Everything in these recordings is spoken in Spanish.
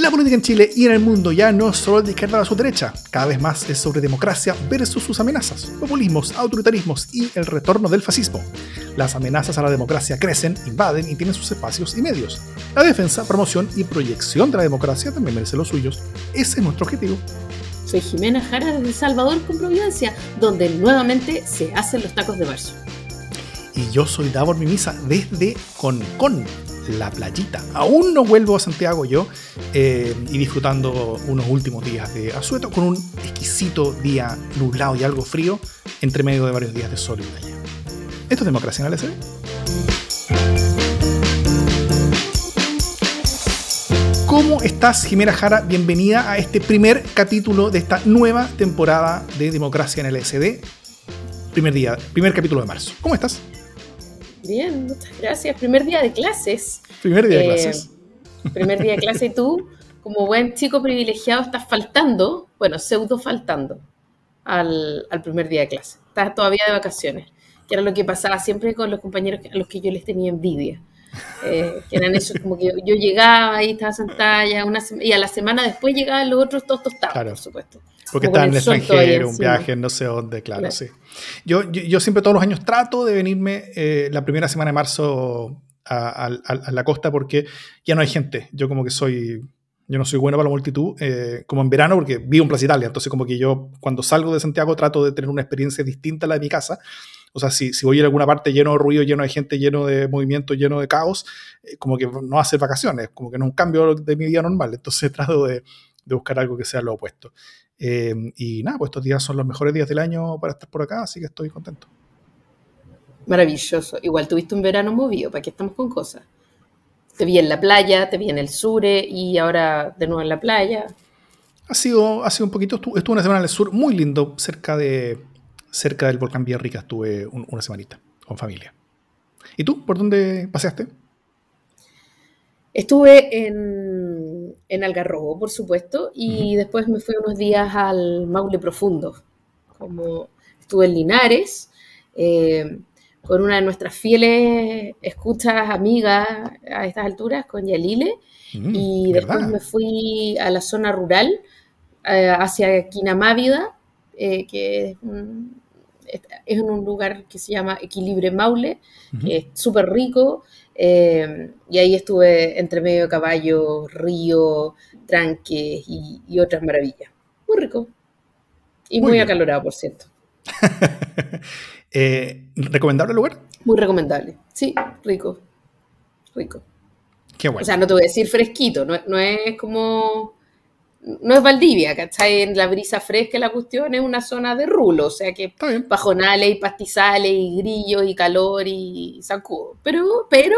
La política en Chile y en el mundo ya no es solo de izquierda a su derecha, cada vez más es sobre democracia versus sus amenazas, populismos, autoritarismos y el retorno del fascismo. Las amenazas a la democracia crecen, invaden y tienen sus espacios y medios. La defensa, promoción y proyección de la democracia también merece los suyos. Ese es nuestro objetivo. Soy Jimena Jara desde Salvador con Providencia, donde nuevamente se hacen los tacos de marzo. Y yo soy Davor Mimisa desde Concon, la playita. Aún no vuelvo a Santiago yo eh, y disfrutando unos últimos días de asueto con un exquisito día nublado y algo frío entre medio de varios días de sol y playa. ¿Esto es democracia en el SD? ¿Cómo estás, Jimena Jara? Bienvenida a este primer capítulo de esta nueva temporada de Democracia en el SD. Primer día, primer capítulo de marzo. ¿Cómo estás? Bien, muchas gracias. Primer día de clases. Primer día de eh, clases. Primer día de clase y tú, como buen chico privilegiado, estás faltando, bueno, pseudo faltando al, primer día de clase. Estás todavía de vacaciones, que era lo que pasaba siempre con los compañeros a los que yo les tenía envidia. Eh, que eran esos como que yo, llegaba y estaba sentada ya una y a la semana después llegaban los otros todos tostados, por supuesto. Porque está en el extranjero, un viaje, no sé dónde, claro, sí. Yo, siempre todos los años trato de venirme eh, la primera semana de marzo a, la costa porque ya no hay gente. Yo como que soy, yo no soy bueno para la multitud, eh, como en verano porque vivo en Plaza Italia, entonces como que yo cuando salgo de Santiago trato de tener una experiencia distinta a la de mi casa. O sea, si, voy a alguna parte lleno de ruido, lleno de gente, lleno de movimiento, lleno de caos, eh, como que no hacer vacaciones, como que no es un cambio de mi vida normal. Entonces trato de buscar algo que sea lo opuesto. Eh, y nada, pues estos días son los mejores días del año para estar por acá, así que estoy contento. Maravilloso. Igual tuviste un verano movido, ¿para qué estamos con cosas? Te vi en la playa, te vi en el sur y ahora de nuevo en la playa. Ha sido, ha sido un poquito, estuve, una semana en el sur muy lindo, cerca, de, cerca del volcán Villarrica, estuve una semanita con familia. ¿Y tú? ¿Por dónde paseaste? Estuve en, en Algarrobo, por supuesto, y después me fui unos días al Maule Profundo. Como estuve en Linares, eh, con una de nuestras fieles escuchas amigas a estas alturas, con Yalile, y después me fui a la zona rural, eh, hacia Quinamávida, eh, que es un, en un lugar que se llama Equilibre Maule, que es súper rico, eh, y ahí estuve entre medio de caballo, río, tranques y, otras maravillas. Muy rico. Y muy, acalorado, por cierto. Eh, ¿Recomendable el lugar? Muy recomendable. Sí, rico. Rico. Qué bueno. O sea, no te voy a decir fresquito, no, no es como no es Valdivia, ¿cachai? En la brisa fresca la cuestión es una zona de rulo, o sea que pajonales y pastizales y grillos y calor y sacudo. Pero, pero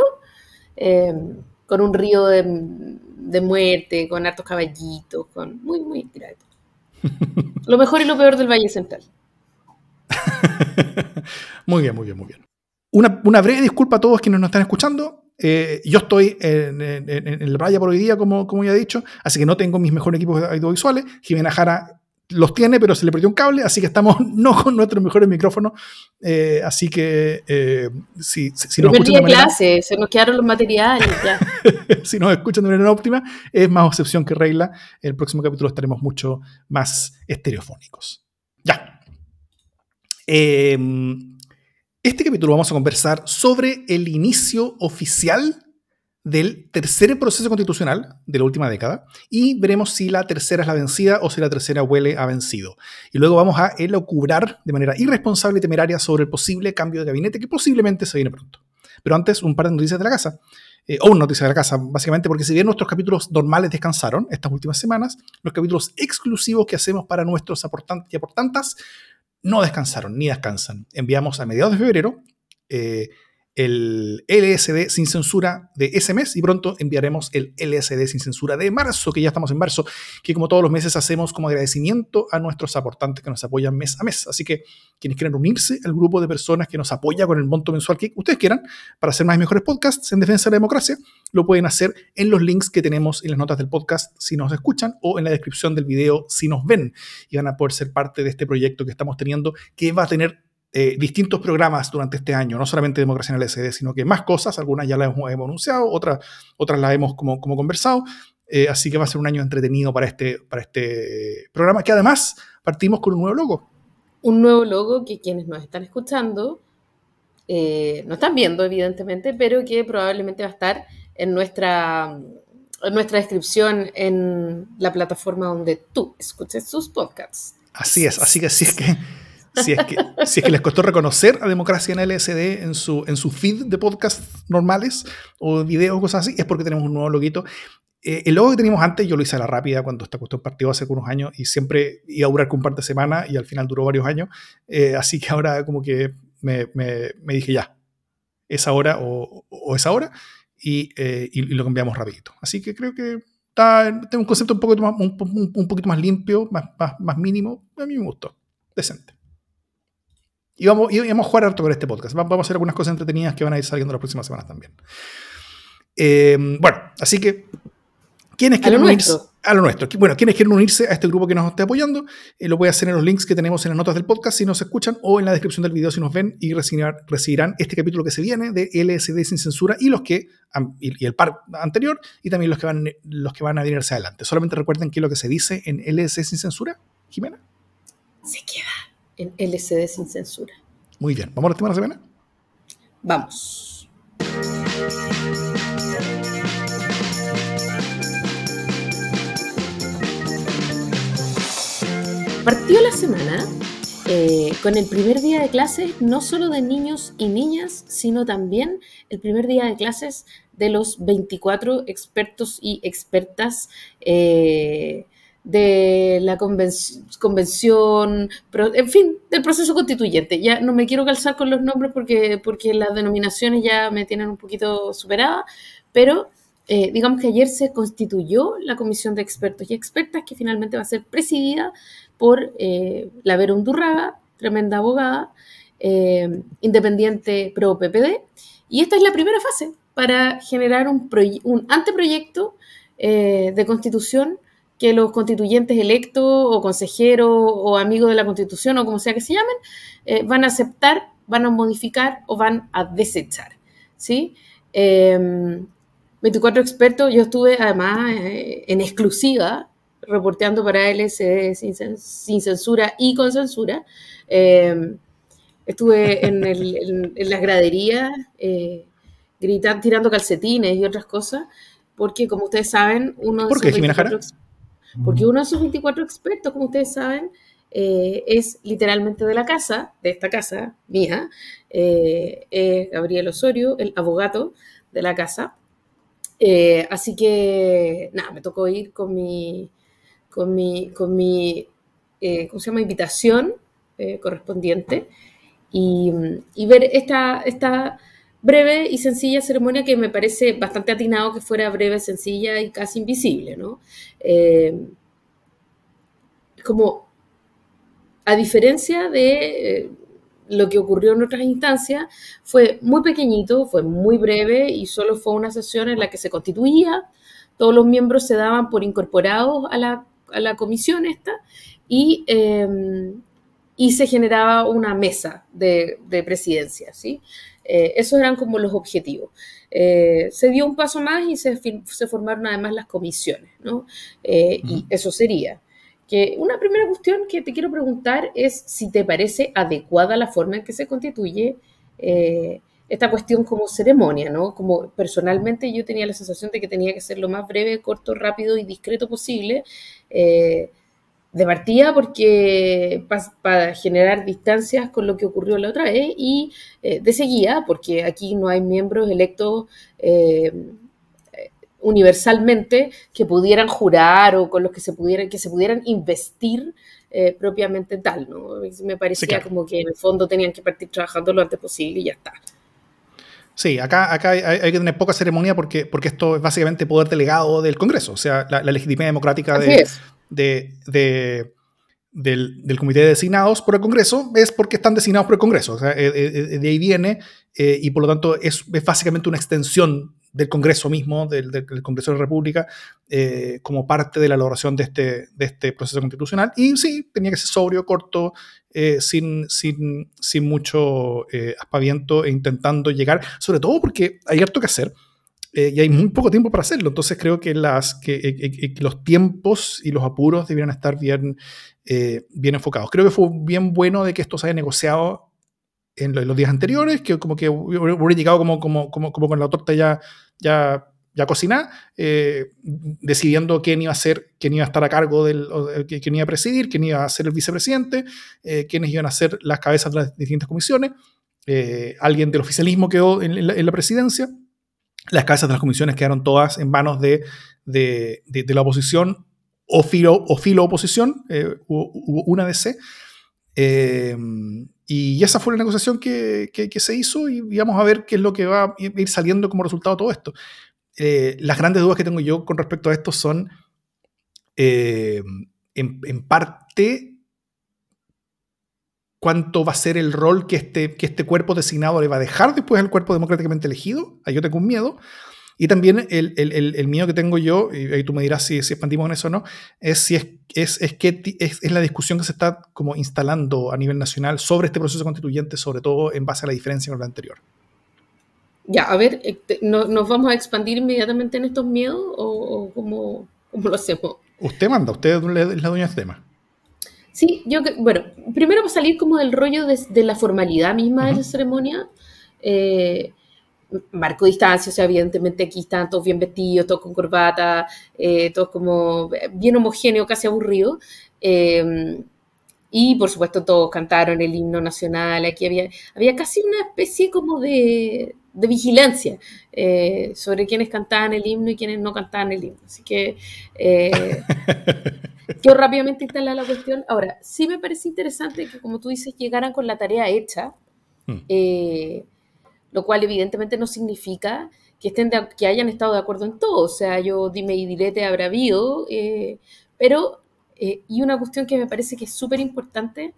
em, con un río de, muerte, con hartos caballitos, con muy, muy grato. lo mejor y lo peor del Valle Central. muy bien, muy bien, muy bien. Una, una breve disculpa a todos quienes nos están escuchando. Eh, yo estoy en, la playa por hoy día, como, como ya he dicho, así que no tengo mis mejores equipos audiovisuales. Jimena Jara los tiene, pero se le perdió un cable, así que estamos no con nuestros mejores micrófonos. Eh, así que eh, si, si, nos escuchan de manera, clase, se nos quedaron los materiales. si nos escuchan de manera óptima, es más excepción que regla. El próximo capítulo estaremos mucho más estereofónicos. Ya. Eh, este capítulo vamos a conversar sobre el inicio oficial del tercer proceso constitucional de la última década y veremos si la tercera es la vencida o si la tercera huele a vencido. Y luego vamos a elocubrar de manera irresponsable y temeraria sobre el posible cambio de gabinete que posiblemente se viene pronto. Pero antes, un par de noticias de la casa. Eh, o una noticia de la casa, básicamente, porque si bien nuestros capítulos normales descansaron estas últimas semanas, los capítulos exclusivos que hacemos para nuestros aportantes y aportantas no descansaron ni descansan. Enviamos a mediados de febrero eh, el LSD sin censura de ese mes y pronto enviaremos el LSD sin censura de marzo, que ya estamos en marzo, que como todos los meses hacemos como agradecimiento a nuestros aportantes que nos apoyan mes a mes. Así que quienes quieran unirse al grupo de personas que nos apoya con el monto mensual que ustedes quieran para hacer más y mejores podcasts en defensa de la democracia, lo pueden hacer en los links que tenemos en las notas del podcast si nos escuchan o en la descripción del video si nos ven y van a poder ser parte de este proyecto que estamos teniendo que va a tener eh, distintos programas durante este año, no solamente Democracia en el SD, sino que más cosas, algunas ya las hemos, anunciado, otras, otras las hemos como, como conversado. Eh, así que va a ser un año entretenido para este, para este programa, que además partimos con un nuevo logo. Un nuevo logo que quienes nos están escuchando eh, no están viendo, evidentemente, pero que probablemente va a estar en nuestra, en nuestra descripción en la plataforma donde tú escuches sus podcasts. Así es, así que si es que, si es que, si es que les costó reconocer a Democracia en LSD en su, en su feed de podcasts normales o videos o cosas así, es porque tenemos un nuevo loguito. Eh, el logo que teníamos antes, yo lo hice a la rápida cuando esta cuestión partió hace unos años y siempre iba a durar con un par de semanas y al final duró varios años. Eh, así que ahora como que me, me, me dije ya, es ahora o, o es ahora y, eh, y, lo cambiamos rapidito. Así que creo que está, tengo un concepto un, poco un, un, un poquito más limpio, más, más, más, mínimo. A mí me gustó. Decente. Y vamos, y vamos a jugar harto con este podcast. Vamos a hacer algunas cosas entretenidas que van a ir saliendo las próximas semanas también. Eh, bueno, así que ¿Quiénes quieren unirse a lo nuestro? Bueno, quienes quieren unirse a este grupo que nos esté apoyando, eh, lo voy a hacer en los links que tenemos en las notas del podcast si nos escuchan o en la descripción del video si nos ven y recibirán, recibirán este capítulo que se viene de LSD sin censura y los que y, el par anterior y también los que van los que van a venirse adelante. Solamente recuerden que lo que se dice en LSD sin censura, Jimena. Se queda en LSD sin censura. Muy bien, ¿vamos a la tema de la semana? Vamos. Partió la semana eh, con el primer día de clases, no solo de niños y niñas, sino también el primer día de clases de los 24 expertos y expertas eh, de la convención, en fin, del proceso constituyente. Ya no me quiero calzar con los nombres porque, porque las denominaciones ya me tienen un poquito superada, pero eh, digamos que ayer se constituyó la comisión de expertos y expertas que finalmente va a ser presidida por eh, la Vera Undurraga, tremenda abogada, eh, independiente pro PPD. Y esta es la primera fase para generar un, un anteproyecto de constitución que los constituyentes electos o consejeros o amigos de la constitución o como sea que se llamen, eh, van a aceptar, van a modificar o van a desechar. ¿sí? 24 expertos, yo estuve además en exclusiva reporteando para LSD sin, sin censura y con censura. Eh, estuve en, el, en, las graderías eh, gritando, tirando calcetines y otras cosas, porque como ustedes saben, uno ¿Por de qué, Jimena Jara? Porque uno de esos 24 expertos, como ustedes saben, eh, es literalmente de la casa, de esta casa mía, eh, es Gabriel Osorio, el abogado de la casa. Eh, así que, nada, me tocó ir con mi, con mi, con mi ¿cómo se llama?, invitación correspondiente y, y, ver esta, esta breve y sencilla ceremonia que me parece bastante atinado que fuera breve, sencilla y casi invisible, ¿no? Eh, como, a diferencia de eh, lo que ocurrió en otras instancias, fue muy pequeñito, fue muy breve y solo fue una sesión en la que se constituía, todos los miembros se daban por incorporados a la comisión esta y, eh, y se generaba una mesa de, de presidencia, ¿sí? Eh, esos eran como los objetivos. Eh, se dio un paso más y se, se formaron además las comisiones, ¿no? Eh, uh -huh. Y eso sería. Que una primera cuestión que te quiero preguntar es si te parece adecuada la forma en que se constituye esta cuestión como ceremonia, ¿no? Como personalmente yo tenía la sensación de que tenía que ser lo más breve, corto, rápido y discreto posible, eh, de partida porque para pa generar distancias con lo que ocurrió la otra vez y eh, de seguida porque aquí no hay miembros electos eh, universalmente que pudieran jurar o con los que se pudieran que se pudieran investir eh, propiamente tal, ¿no? Me parecía sí, claro. como que en el fondo tenían que partir trabajando lo antes posible y ya está. Sí, acá, acá hay, hay, que tener poca ceremonia porque, porque esto es básicamente poder delegado del Congreso, o sea, la, la legitimidad democrática de, de, de, del, del, comité de designados por el Congreso es porque están designados por el Congreso, o sea, eh, eh, de ahí viene eh, y por lo tanto es, básicamente una extensión del Congreso mismo, del, Congreso de la República, eh, como parte de la elaboración de este, de este proceso constitucional. Y sí, tenía que ser sobrio, corto, eh, sin, sin, mucho aspaviento e intentando llegar, sobre todo porque hay harto que hacer. Y hay muy poco tiempo para hacerlo. Entonces creo que, las, que, los tiempos y los apuros debieran estar bien, bien enfocados. Creo que fue bien bueno de que esto se haya negociado en los días anteriores, que como que hubiera llegado como, como, como, como con la torta ya, ya ya cocinar, eh, decidiendo quién iba a ser, quién iba a estar a cargo del, quién iba a presidir, quién iba a ser el vicepresidente, eh, quiénes iban a ser las cabezas de las distintas comisiones. Eh, alguien del oficialismo quedó en, la, presidencia. Las cabezas de las comisiones quedaron todas en manos de, de, la oposición o filo, o filo oposición, hubo una DC. y esa fue la negociación que, que, se hizo y vamos a ver qué es lo que va a ir saliendo como resultado de todo esto. Eh, las grandes dudas que tengo yo con respecto a esto son, eh, en, parte, cuánto va a ser el rol que este, que este cuerpo designado le va a dejar después al cuerpo democráticamente elegido. Ahí yo tengo un miedo. Y también el, el, el, miedo que tengo yo, y ahí tú me dirás si, si expandimos en eso o no, es si es, es, es que es, es, la discusión que se está como instalando a nivel nacional sobre este proceso constituyente, sobre todo en base a la diferencia con lo anterior. Ya, a ver, eh, ¿nos vamos a expandir inmediatamente en estos miedos o, cómo, lo hacemos? Usted manda, usted es la dueña del tema. Sí, yo, bueno, primero a salir como del rollo de, la formalidad misma de la ceremonia. Eh, marco distancia, o sea, evidentemente aquí están todos bien vestidos, todos con corbata, eh, todos como bien homogéneo, casi aburrido. y por supuesto todos cantaron el himno nacional, aquí había, había casi una especie como de, de vigilancia eh, sobre quienes cantaban el himno y quienes no cantaban el himno. Así que eh, quiero rápidamente instalar la cuestión. Ahora, sí me parece interesante que, como tú dices, llegaran con la tarea hecha, hmm. eh, lo cual evidentemente no significa que, estén que hayan estado de acuerdo en todo. O sea, yo dime y direte habrá habido, pero, y una cuestión que me parece que es súper importante,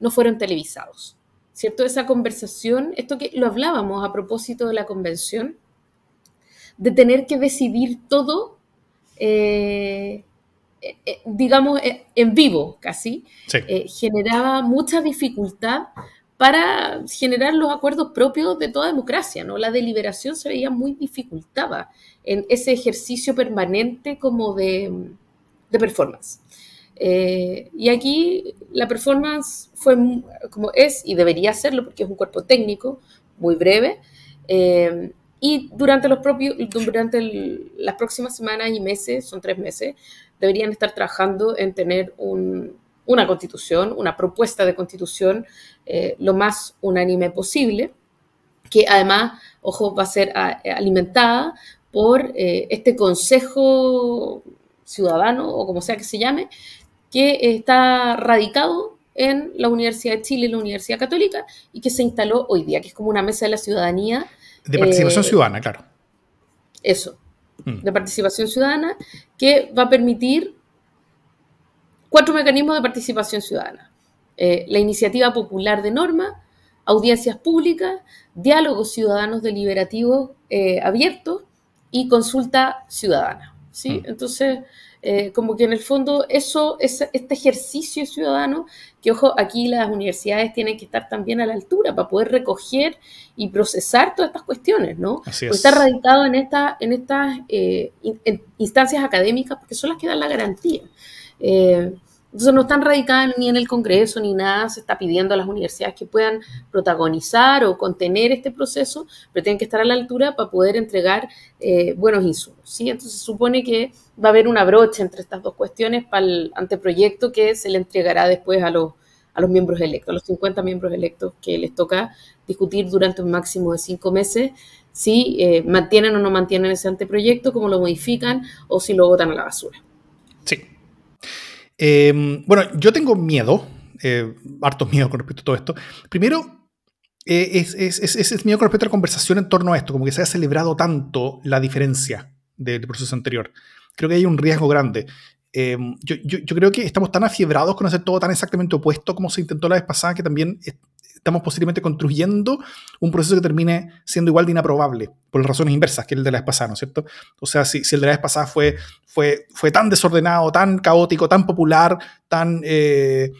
no fueron televisados. ¿cierto? Esa conversación, esto que lo hablábamos a propósito de la convención, de tener que decidir todo, eh, eh, eh, digamos, en vivo casi, generaba mucha dificultad para generar los acuerdos propios de toda democracia, ¿no? La deliberación se veía muy dificultada en ese ejercicio permanente como de, de performance. Eh, y aquí la performance fue como es y debería serlo porque es un cuerpo técnico muy breve. Eh, y durante, los propios, durante las próximas semanas y meses, son tres meses, deberían estar trabajando en tener una constitución, una propuesta de constitución eh, lo más unánime posible, que además, ojo, va a ser alimentada por este Consejo Ciudadano, o como sea que se llame, que está radicado en la Universidad de Chile y la Universidad Católica y que se instaló hoy día, que es como una mesa de la ciudadanía. De participación eh, ciudadana, claro. Eso. De participación ciudadana, que va a permitir cuatro mecanismos de participación ciudadana. Eh, la iniciativa popular de norma, audiencias públicas, diálogos ciudadanos deliberativos eh, abiertos y consulta ciudadana. ¿sí? Mm. Entonces, eh, como que en el fondo eso, es este ejercicio ciudadano, que ojo, aquí las universidades tienen que estar también a la altura para poder recoger y procesar todas estas cuestiones, ¿no? Así Está radicado en, esta, en estas eh, instancias académicas porque son las que dan la garantía. Eh, entonces no están radicadas ni en el Congreso ni nada, se está pidiendo a las universidades que puedan protagonizar o contener este proceso, pero tienen que estar a la altura para poder entregar eh, buenos insumos. ¿sí? Entonces supone que va a haber una brocha entre estas dos cuestiones para el anteproyecto que se le entregará después a los, a los miembros electos, a los 50 miembros electos que les toca discutir durante un máximo de cinco meses si eh, mantienen o no mantienen ese anteproyecto, cómo lo modifican o si lo votan a la basura. Sí, Em, bueno, yo tengo miedo, eh, harto miedo con respecto a todo esto. Primero, eh, es, es, miedo con respecto a la conversación en torno a esto, como que se haya celebrado tanto la diferencia del proceso anterior. Creo que hay un riesgo grande. Em, yo, yo, creo que estamos tan afiebrados con hacer todo tan exactamente opuesto como se intentó la vez pasada que también estamos posiblemente construyendo un proceso que termine siendo igual de inaprobable, por las razones inversas que el de la vez pasada, ¿no es cierto? O sea, si, el de la vez pasada fue, fue, fue tan desordenado, tan caótico, tan popular, tan... Eh,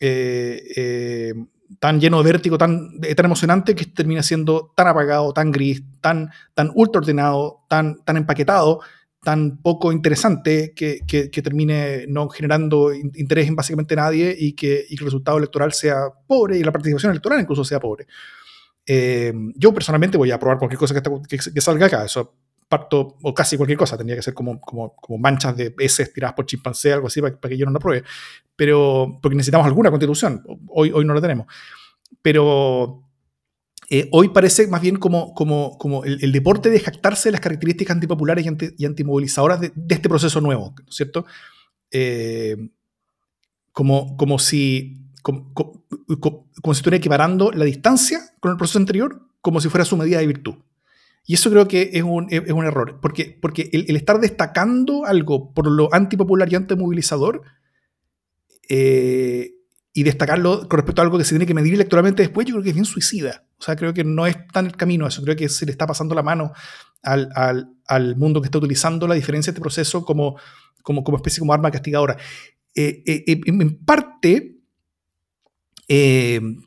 eh, eh, tan lleno de vértigo, tan, tan emocionante, que termina siendo tan apagado, tan gris, tan, tan ultra ordenado, tan, tan empaquetado, tan poco interesante que, que, termine no generando interés en básicamente nadie y que, y que, el resultado electoral sea pobre y la participación electoral incluso sea pobre. Eh, yo personalmente voy a probar cualquier cosa que, que, salga acá, eso parto, o casi cualquier cosa, tendría que ser como, como, como manchas de heces tiradas por chimpancé, algo así, para, que yo no lo pruebe, pero porque necesitamos alguna constitución, hoy, hoy no la tenemos. Pero eh, hoy parece más bien como, como, como el, deporte de jactarse de las características antipopulares y, anti, y antimovilizadoras de, este proceso nuevo, ¿no es cierto? Eh, como, como, si, como, como, si estuviera equiparando la distancia con el proceso anterior como si fuera su medida de virtud. Y eso creo que es un, es un error, porque, porque el, estar destacando algo por lo antipopular y antimovilizador eh, y destacarlo con respecto a algo que se tiene que medir electoralmente después, yo creo que es bien suicida. O sea, creo que no es tan el camino eso. Creo que se le está pasando la mano al, al, al mundo que está utilizando la diferencia de este proceso como, como, como especie como arma castigadora. Eh, eh, eh, en parte,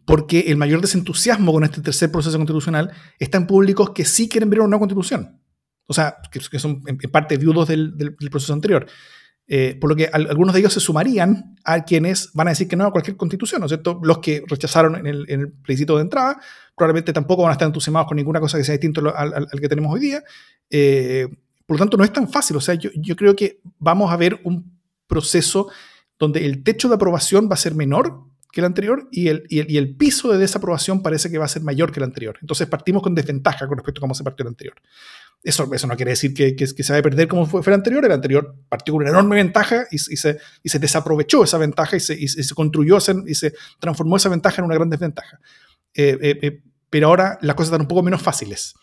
porque el mayor desentusiasmo con este tercer proceso constitucional está en públicos que sí quieren ver una nueva constitución. O sea, que, son en, parte viudos del, del, del proceso anterior. Eh, por lo que algunos de ellos se sumarían a quienes van a decir que no a cualquier constitución, ¿no es cierto? Los que rechazaron en el, en plebiscito de entrada probablemente tampoco van a estar entusiasmados con ninguna cosa que sea distinto al, que tenemos hoy día. Eh, por lo tanto, no es tan fácil. O sea, yo, creo que vamos a ver un proceso donde el techo de aprobación va a ser menor que el anterior y el, y el piso de desaprobación parece que va a ser mayor que el anterior. Entonces partimos con desventaja con respecto a cómo se partió el anterior. Eso, eso no quiere decir que, que, se va a perder como fue, el anterior. El anterior partió con una enorme ventaja y, se, y se, desaprovechó esa ventaja y se, y se construyó y se transformó esa ventaja en una gran desventaja. Eh, eh, eh, pero ahora las cosas están un poco menos fáciles.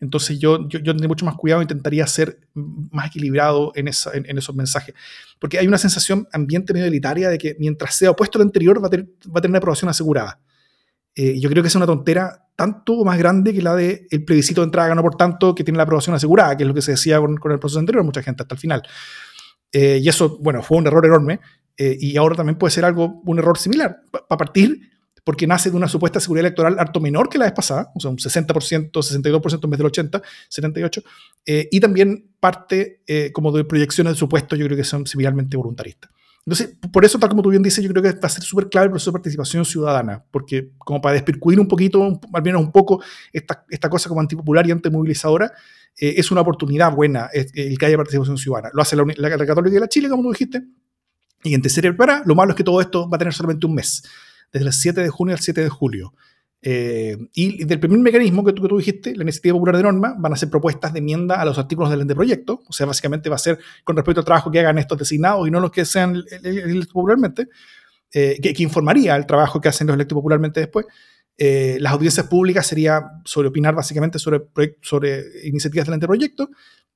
Entonces yo, yo, yo tendría mucho más cuidado, intentaría ser más equilibrado en, esa, en, esos mensajes. Porque hay una sensación ambiente medio elitaria de que mientras sea opuesto al anterior va a tener, va a tener una aprobación asegurada. Yo creo que es una tontera tanto más grande que la del el plebiscito de entrada ganó por tanto que tiene la aprobación asegurada, que es lo que se decía con, con el proceso anterior, mucha gente hasta el final. Eh, y eso, bueno, fue un error enorme eh, y ahora también puede ser algo, un error similar, para partir porque nace de una supuesta seguridad electoral harto menor que la vez pasada, o sea, un 60%, 62% en vez del 80, 78, eh, y también parte como de proyecciones de supuestos, yo creo que son similarmente voluntaristas. Entonces, por eso, tal como tú bien dices, yo creo que va a ser súper clave el proceso de participación ciudadana, porque como para despircuir un poquito, al menos un poco, esta, esta cosa como antipopular y antimovilizadora, eh, es una oportunidad buena el que haya participación ciudadana. Lo hace la, la, la Católica de la Chile, como tú dijiste, y en tercera para, lo malo es que todo esto va a tener solamente un mes, desde el 7 de junio al 7 de julio. Eh, y del primer mecanismo que tú, que tú, dijiste, la iniciativa popular de norma, van a ser propuestas de enmienda a los artículos del proyecto, o sea, básicamente va a ser con respecto al trabajo que hagan estos designados y no los que sean electos popularmente, eh, que, informaría el trabajo que hacen los electos popularmente después. Eh, las audiencias públicas sería sobre opinar básicamente sobre, sobre iniciativas del anteproyecto.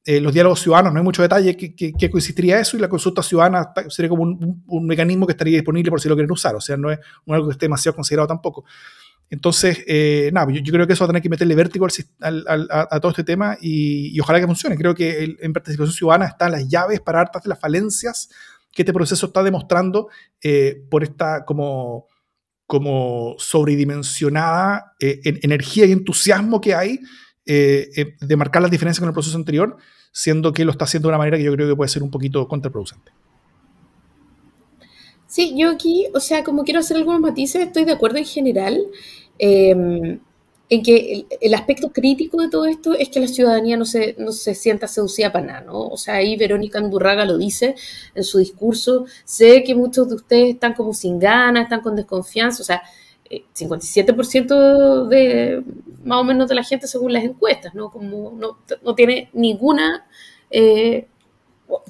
los diálogos ciudadanos, no hay mucho detalle que, que, consistiría eso, y la consulta ciudadana sería como un, un, mecanismo que estaría disponible por si lo quieren usar, o sea, no es algo que esté demasiado considerado tampoco. Entonces, eh, nada, yo, creo que eso va a tener que meterle vértigo al, a, todo este tema y, ojalá que funcione. Creo que en participación ciudadana están las llaves para hartas de las falencias que este proceso está demostrando eh, por esta como, como sobredimensionada eh, energía y entusiasmo que hay de marcar las diferencias con el proceso anterior, siendo que lo está haciendo de una manera que yo creo que puede ser un poquito contraproducente. Sí, yo aquí, o sea, como quiero hacer algunos matices, estoy de acuerdo en general em, en que el, aspecto crítico de todo esto es que la ciudadanía no se, no se sienta seducida para nada, ¿no? O sea, ahí Verónica Andurraga lo dice en su discurso. Sé que muchos de ustedes están como sin ganas, están con desconfianza, o sea, 57% eh, de más o menos de la gente según las encuestas, ¿no? Como no, no tiene ninguna, eh,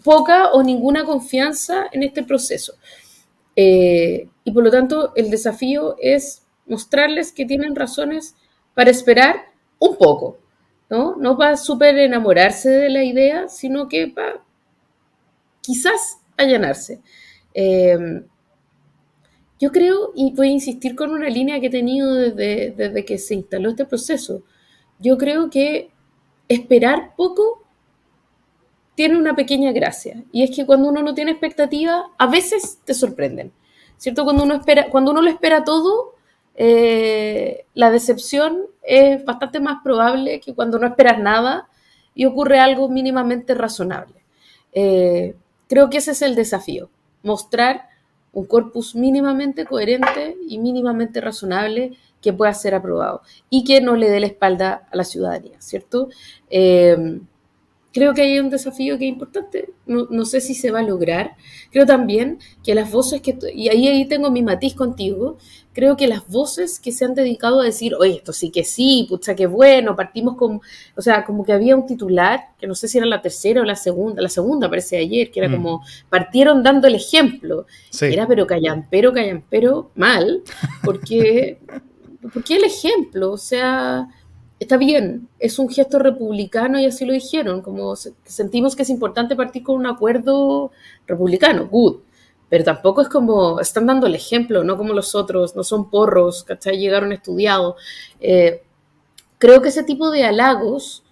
poca o ninguna confianza en este proceso. Eh, y por lo tanto, el desafío es mostrarles que tienen razones para esperar un poco, ¿no? No para súper enamorarse de la idea, sino que para quizás allanarse. Eh, yo creo, y voy a insistir con una línea que he tenido desde, desde que se instaló este proceso, yo creo que esperar poco tiene una pequeña gracia, y es que cuando uno no tiene expectativa, a veces te sorprenden, ¿cierto? Cuando uno, espera, cuando uno lo espera todo, eh, la decepción es bastante más probable que cuando no esperas nada y ocurre algo mínimamente razonable. Eh, creo que ese es el desafío, mostrar un corpus mínimamente coherente y mínimamente razonable que pueda ser aprobado y que no le dé la espalda a la ciudadanía, ¿cierto? Eh, creo que hay un desafío que es importante. No, sé si se va a lograr. Creo también que las voces que, y ahí, ahí tengo mi matiz contigo, creo que las voces que se han dedicado a decir, oye, esto sí que sí, pucha, qué bueno, partimos con, o sea, como que había un titular, que no sé si era la tercera o la segunda, la segunda parece ayer, que era mm. como, partieron dando el ejemplo. Era pero callan, pero callan, pero mal, porque, porque el ejemplo, o sea está bien, es un gesto republicano y así lo dijeron, como sentimos que es importante partir con un acuerdo republicano, good, pero tampoco es como, están dando el ejemplo, no como los otros, no son porros, ¿cachai? Llegaron estudiados. Eh, creo que ese tipo de halagos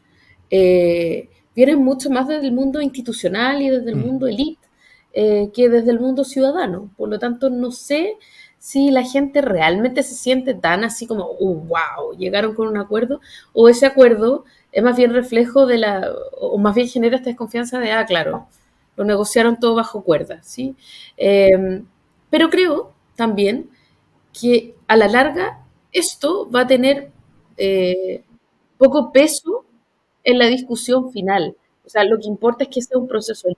eh, vienen mucho más desde el mundo institucional y desde el mm. mundo elite eh, que desde el mundo ciudadano. Por lo tanto, no sé si la gente realmente se siente tan así como, wow, llegaron con un acuerdo, o ese acuerdo es más bien reflejo de la, o más bien genera esta desconfianza de, ah, claro, lo negociaron todo bajo cuerda, ¿sí? Em, pero creo también que a la larga esto va a tener eh, poco peso en la discusión final. O sea, lo que importa es que sea un proceso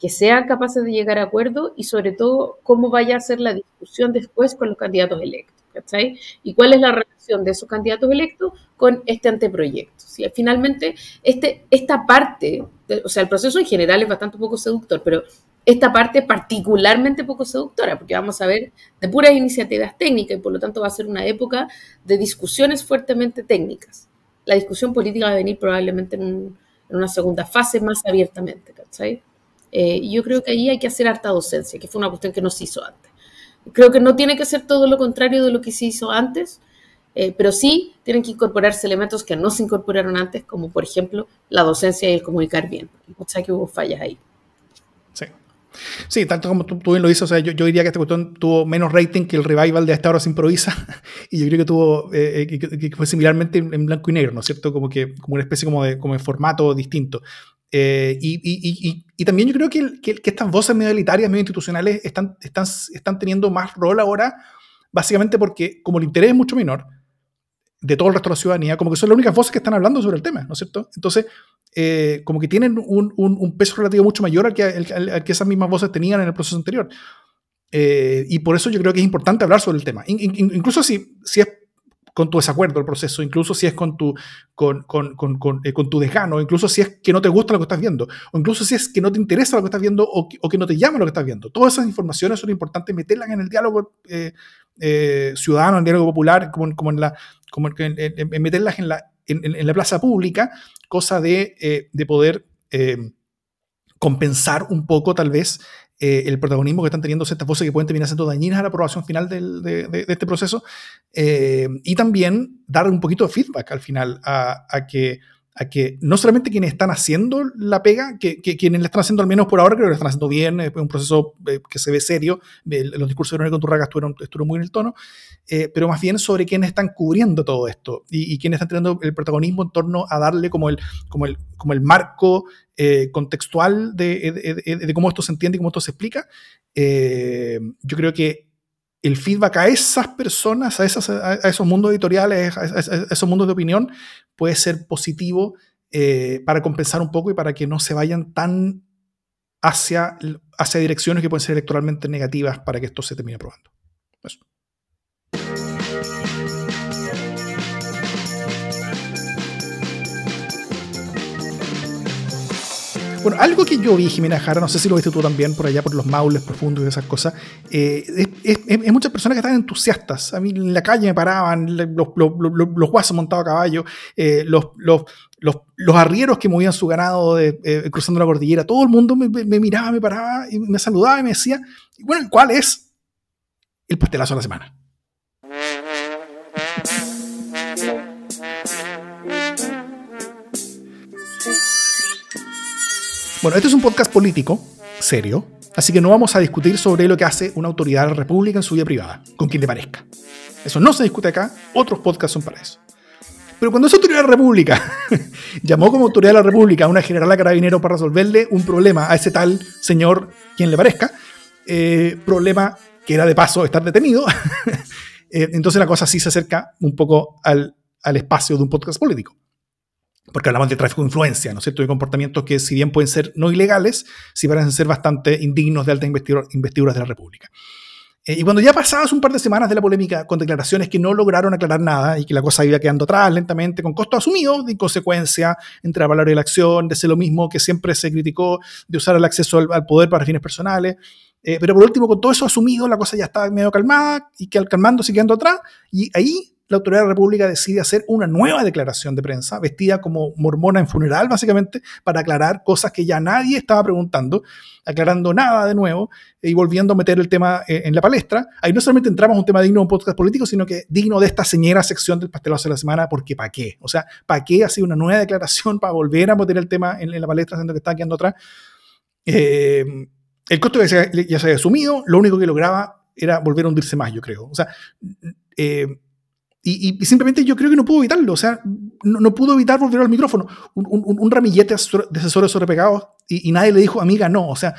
que sean capaces de llegar a acuerdo y sobre todo cómo vaya a ser la discusión después con los candidatos electos. ¿cachai? ¿Y cuál es la relación de esos candidatos electos con este anteproyecto? Si finalmente, este, esta parte, o sea, el proceso en general es bastante poco seductor, pero esta parte particularmente poco seductora, porque vamos a ver de puras iniciativas técnicas y por lo tanto va a ser una época de discusiones fuertemente técnicas. La discusión política va a venir probablemente en, en una segunda fase más abiertamente, ¿cachai? Eh, yo creo que ahí hay que hacer harta docencia, que fue una cuestión que no se hizo antes. Creo que no tiene que ser todo lo contrario de lo que se hizo antes, eh, pero sí tienen que incorporarse elementos que no se incorporaron antes, como por ejemplo la docencia y el comunicar bien. O sea que hubo fallas ahí. Sí. Sí, tanto como tú, bien lo dices, o sea, yo, diría que esta cuestión tuvo menos rating que el revival de Hasta ahora se improvisa, y yo creo que tuvo, eh, que, fue similarmente en, blanco y negro, ¿no es cierto? Como que como una especie como de, como de formato distinto. Eh, y, también yo creo que, que, estas voces medio elitarias, medio institucionales, están, están, están teniendo más rol ahora, básicamente porque como el interés es mucho menor de todo el resto de la ciudadanía, como que son las únicas voces que están hablando sobre el tema, ¿no es cierto? Entonces, eh, como que tienen un, un, peso relativo mucho mayor al que, que, esas mismas voces tenían en el proceso anterior. Eh, y por eso yo creo que es importante hablar sobre el tema. incluso si, si es con tu desacuerdo el proceso, incluso si es con tu, con, con, con, eh, con, tu desgano, incluso si es que no te gusta lo que estás viendo, o incluso si es que no te interesa lo que estás viendo o, que no te llama lo que estás viendo. Todas esas informaciones son importantes meterlas en el diálogo eh, eh, ciudadano, en el diálogo popular, como, como en la, como en, meterlas en la, en, la plaza pública, cosa de, de poder compensar un poco tal vez eh, el protagonismo que están teniendo ciertas voces que pueden terminar siendo dañinas a la aprobación final de, este proceso, eh, y también dar un poquito de feedback al final a, que a que no solamente quienes están haciendo la pega, que, quienes la están haciendo al menos por ahora creo que lo están haciendo bien, es un proceso eh, que se ve serio, los discursos de Verónica Turraga estuvieron, estuvieron muy en el tono, pero más bien sobre quienes están cubriendo todo esto y, quienes están teniendo el protagonismo en torno a darle como el, como el, como el marco eh, contextual de, cómo esto se entiende y cómo esto se explica, eh, yo creo que el feedback a esas personas, a, esas, esos mundos editoriales, a, esos mundos de opinión, puede ser positivo eh, para compensar un poco y para que no se vayan tan hacia, hacia direcciones que pueden ser electoralmente negativas para que esto se termine aprobando. Eso. Bueno, algo que yo vi, Jimena Jara, no sé si lo viste tú también por allá, por los maules profundos y esas cosas, eh, es, muchas personas que están entusiastas. A mí en la calle me paraban los, los, guasos montados a caballo, eh, los, los, arrieros que movían su ganado eh, cruzando la cordillera. Todo el mundo me, me, miraba, me paraba y me saludaba y me decía, bueno, ¿cuál es el pastelazo de la semana? Bueno, este es un podcast político, serio, así que no vamos a discutir sobre lo que hace una autoridad de la República en su vida privada, con quien le parezca. Eso no se discute acá, otros podcasts son para eso. Pero cuando esa autoridad de la República llamó como autoridad de la República a una general a carabinero para resolverle un problema a ese tal señor, quien le parezca, eh, problema que era de paso estar detenido, eh, entonces la cosa sí se acerca un poco al, al espacio de un podcast político porque hablamos de tráfico de influencia, ¿no es cierto? De comportamientos que, si bien pueden ser no ilegales, sí parecen ser bastante indignos de altas investiduras de la República. Eh, y cuando ya pasadas un par de semanas de la polémica con declaraciones que no lograron aclarar nada y que la cosa iba quedando atrás lentamente, con costo asumido, de inconsecuencia entre la palabra y la acción, de ser lo mismo que siempre se criticó, de usar el acceso al, poder para fines personales, eh, pero por último, con todo eso asumido, la cosa ya estaba medio calmada y que al calmándose quedando atrás, y ahí la autoridad de la República decide hacer una nueva declaración de prensa, vestida como mormona en funeral, básicamente, para aclarar cosas que ya nadie estaba preguntando, aclarando nada de nuevo y volviendo a meter el tema eh, en la palestra. Ahí no solamente entramos a un tema digno de un podcast político, sino que digno de esta señera sección del pastelazo de la semana, porque ¿para qué? O sea, ¿para qué hacer una nueva declaración para volver a meter el tema en, la palestra, siendo que está quedando atrás? Eh, el costo ya se, ya se había asumido, lo único que lograba era volver a hundirse más, yo creo. O sea, eh, y, simplemente yo creo que no pudo evitarlo, o sea, no, pudo evitar volver al micrófono. Un, ramillete de asesores sobrepegados y, y nadie le dijo, amiga, no, o sea,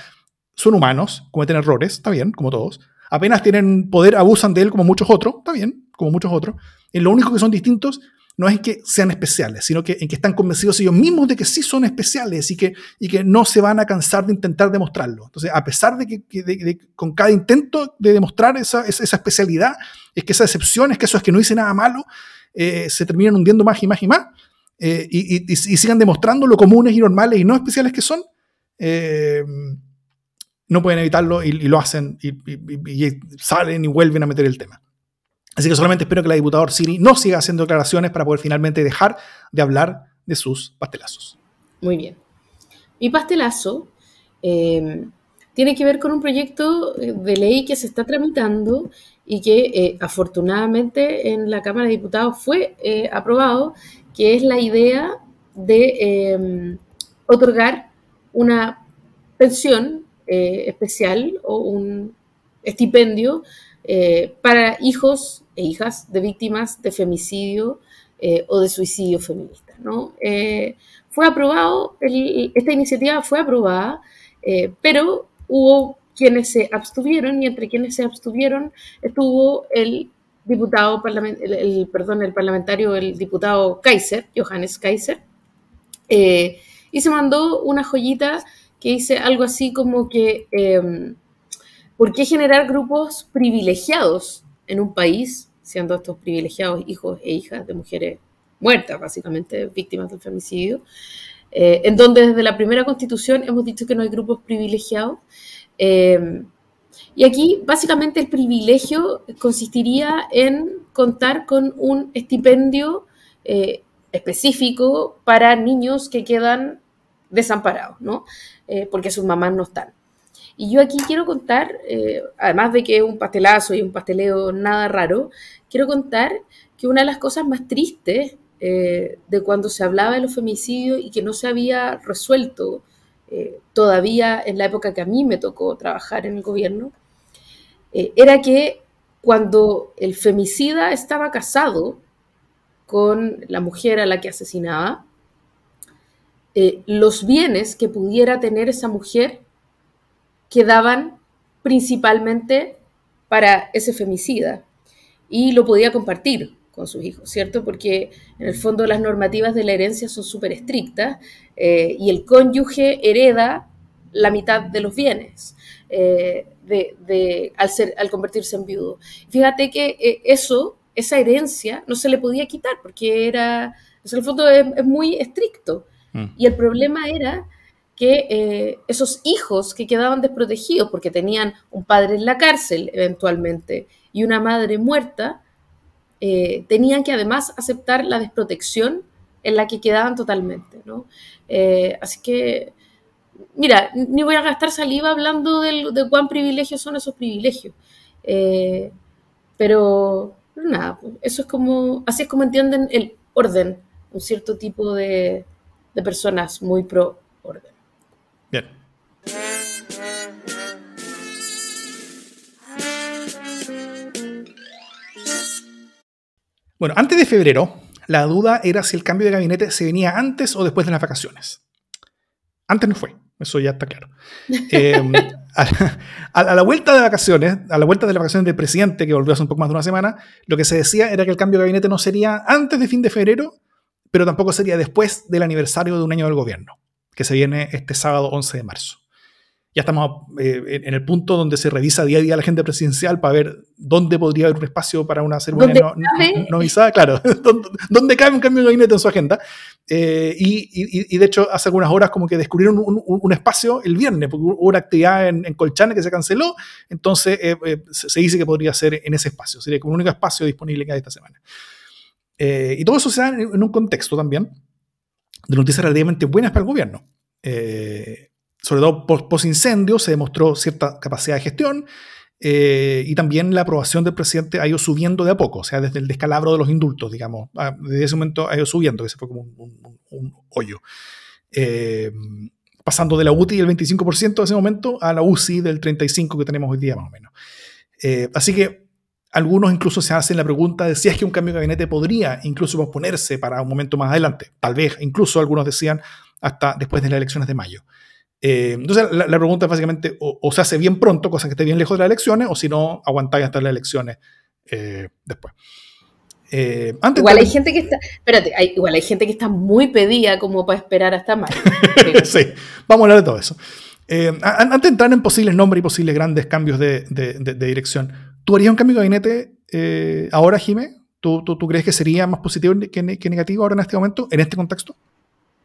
son humanos, cometen errores, está bien, como todos. Apenas tienen poder, abusan de él como muchos otros, está bien, como muchos otros. Y lo único que son distintos no es que sean especiales, sino que en que están convencidos ellos mismos de que sí son especiales y que, y que no se van a cansar de intentar demostrarlo. Entonces, a pesar de que, con cada intento de demostrar esa, esa, especialidad, es que esa excepción, es que eso es que no hice nada malo, eh, se terminan hundiendo más y más y más, eh, y, sigan demostrando lo comunes y normales y no especiales que son, eh, no pueden evitarlo y, lo hacen y, salen y vuelven a meter el tema. Así que solamente espero que la diputada Orsini no siga haciendo declaraciones para poder finalmente dejar de hablar de sus pastelazos. Muy bien. Mi pastelazo eh, tiene que ver con un proyecto de ley que se está tramitando y que eh, afortunadamente en la Cámara de Diputados fue eh, aprobado, que es la idea de otorgar una pensión especial o un estipendio para hijos e hijas de víctimas de femicidio eh, o de suicidio feminista. ¿no? Eh, fue aprobado, esta iniciativa fue aprobada, eh, pero hubo quienes se abstuvieron y entre quienes se abstuvieron estuvo el diputado, el, perdón, el parlamentario, el diputado Kaiser, Johannes Kaiser, y se mandó una joyita que dice algo así como que, em, ¿por qué generar grupos privilegiados en un país, siendo estos privilegiados hijos e hijas de mujeres muertas, básicamente víctimas del femicidio, eh, en donde desde la primera constitución hemos dicho que no hay grupos privilegiados. Eh, y aquí básicamente el privilegio consistiría en contar con un estipendio eh, específico para niños que quedan desamparados, ¿no? porque sus mamás no están. Y yo aquí quiero contar, eh, además de que es un pastelazo y un pasteleo nada raro, quiero contar que una de las cosas más tristes eh, de cuando se hablaba de los femicidios y que no se había resuelto eh, todavía en la época que a mí me tocó trabajar en el gobierno, era que cuando el femicida estaba casado con la mujer a la que asesinaba, los bienes que pudiera tener esa mujer quedaban principalmente para ese femicida y lo podía compartir con sus hijos, ¿cierto? Porque en el fondo las normativas de la herencia son súper estrictas eh, y el cónyuge hereda la mitad de los bienes eh, de, al, ser, al convertirse en viudo. Fíjate que eh, eso, esa herencia, no se le podía quitar porque era, en el fondo es, muy estricto. Mm. Y el problema era que eh, esos hijos que quedaban desprotegidos porque tenían un padre en la cárcel eventualmente y una madre muerta, eh, tenían que además aceptar la desprotección en la que quedaban totalmente. ¿no? Eh, así que, mira, ni voy a gastar saliva hablando de cuán privilegios son esos privilegios. pero, nada, pues, eso es como, así es como entienden el orden, un cierto tipo de, de personas muy pro orden. Bueno, antes de febrero, la duda era si el cambio de gabinete se venía antes o después de las vacaciones. Antes no fue, eso ya está claro. Em, a, la vuelta de vacaciones, a la vuelta de las vacaciones del presidente, que volvió hace un poco más de una semana, lo que se decía era que el cambio de gabinete no sería antes de fin de febrero, pero tampoco sería después del aniversario de un año del gobierno, que se viene este sábado 11 de marzo ya estamos eh, en el punto donde se revisa día a día la agenda presidencial para ver dónde podría haber un espacio para una ceremonia no, avisada, claro, dónde cabe un cambio de gabinete en su agenda. Eh, y, de hecho, hace algunas horas como que descubrieron un, espacio el viernes, porque hubo una actividad en, Colchane que se canceló, entonces eh, se dice que podría ser en ese espacio, sería como el único espacio disponible que hay esta semana. y todo eso se da en, un contexto también de noticias relativamente buenas para el gobierno. Eh, sobre todo post incendio, se demostró cierta capacidad de gestión eh, y también la aprobación del presidente ha ido subiendo de a poco, o sea, desde el descalabro de los indultos, digamos, desde ese momento ha ido subiendo, que se fue como un, hoyo. Eh, pasando de la UTI del 25% de ese momento a la UCI del 35% que tenemos hoy día más o menos. Eh, así que algunos incluso se hacen la pregunta de si es que un cambio de gabinete podría incluso posponerse para un momento más adelante. Tal vez, incluso algunos decían hasta después de las elecciones de mayo. Eh, entonces la, pregunta es básicamente o, se hace bien pronto, cosa que esté bien lejos de las elecciones, o si no, aguantáis hasta las elecciones eh, después. Eh, igual hay gente que está, espérate, igual hay gente que está muy pedida como para esperar hasta mayo. sí, vamos a hablar de todo eso. antes de entrar en posibles nombres y posibles grandes cambios de, dirección, ¿tú harías un cambio de gabinete ahora, Jimé? ¿Tú, ¿Tú, crees que sería más positivo que, que negativo ahora en este momento, en este contexto?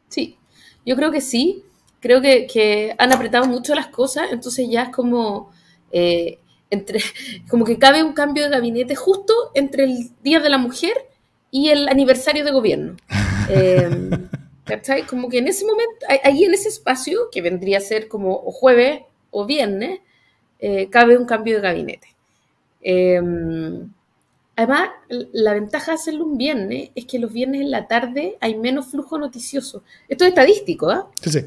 Sí, yo creo que sí creo que, han apretado mucho las cosas, entonces ya es como, eh, entre, como que cabe un cambio de gabinete justo entre el Día de la Mujer y el aniversario de gobierno. Eh, como que en ese momento, ahí en ese espacio, que vendría a ser como o jueves o viernes, eh, cabe un cambio de gabinete. además, la ventaja de hacerlo un viernes es que los viernes en la tarde hay menos flujo noticioso. Esto es estadístico, ¿ah? Sí, sí.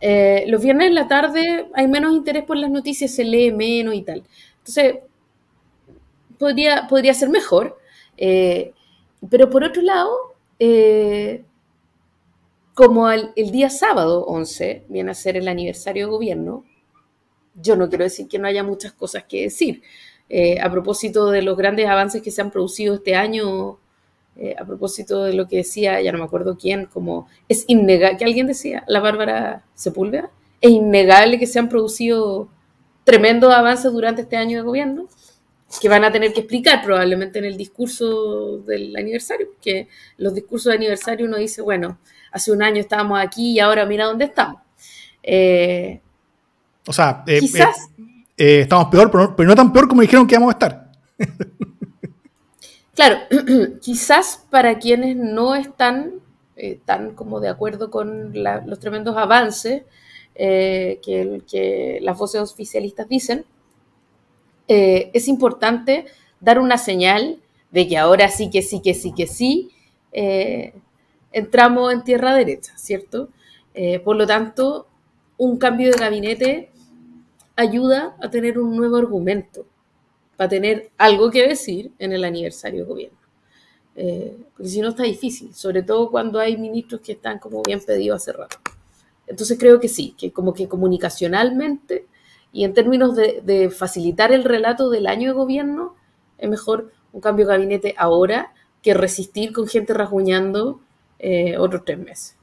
Eh, los viernes en la tarde hay menos interés por las noticias, se lee menos y tal. Entonces, podría, podría ser mejor. Eh, pero por otro lado, eh, como el, día sábado 11 viene a ser el aniversario de gobierno, yo no quiero decir que no haya muchas cosas que decir. a propósito de los grandes avances que se han producido este año eh, a propósito de lo que decía, ya no me acuerdo quién, como es innegable, que alguien decía, la Bárbara Sepúlveda, es innegable que se han producido tremendos avances durante este año de gobierno, que van a tener que explicar probablemente en el discurso del aniversario, que los discursos de aniversario uno dice, bueno, hace un año estábamos aquí y ahora mira dónde estamos. Eh, o sea, eh, quizás... estamos peor, pero pero no tan peor como dijeron que íbamos a estar. Claro, quizás para quienes no están eh, tan como de acuerdo con los tremendos avances eh, que, las voces oficialistas dicen, eh, es importante dar una señal de que ahora sí que sí, que sí, que sí, entramos en tierra derecha, ¿cierto? por lo tanto, un cambio de gabinete ayuda a tener un nuevo argumento para tener algo que decir en el aniversario de gobierno. Eh, porque si no está difícil, sobre todo cuando hay ministros que están como bien pedidos hace rato. Entonces creo que sí, que como que comunicacionalmente y en términos de, facilitar el relato del año de gobierno, es mejor un cambio de gabinete ahora que resistir con gente rasguñando eh, otros tres meses.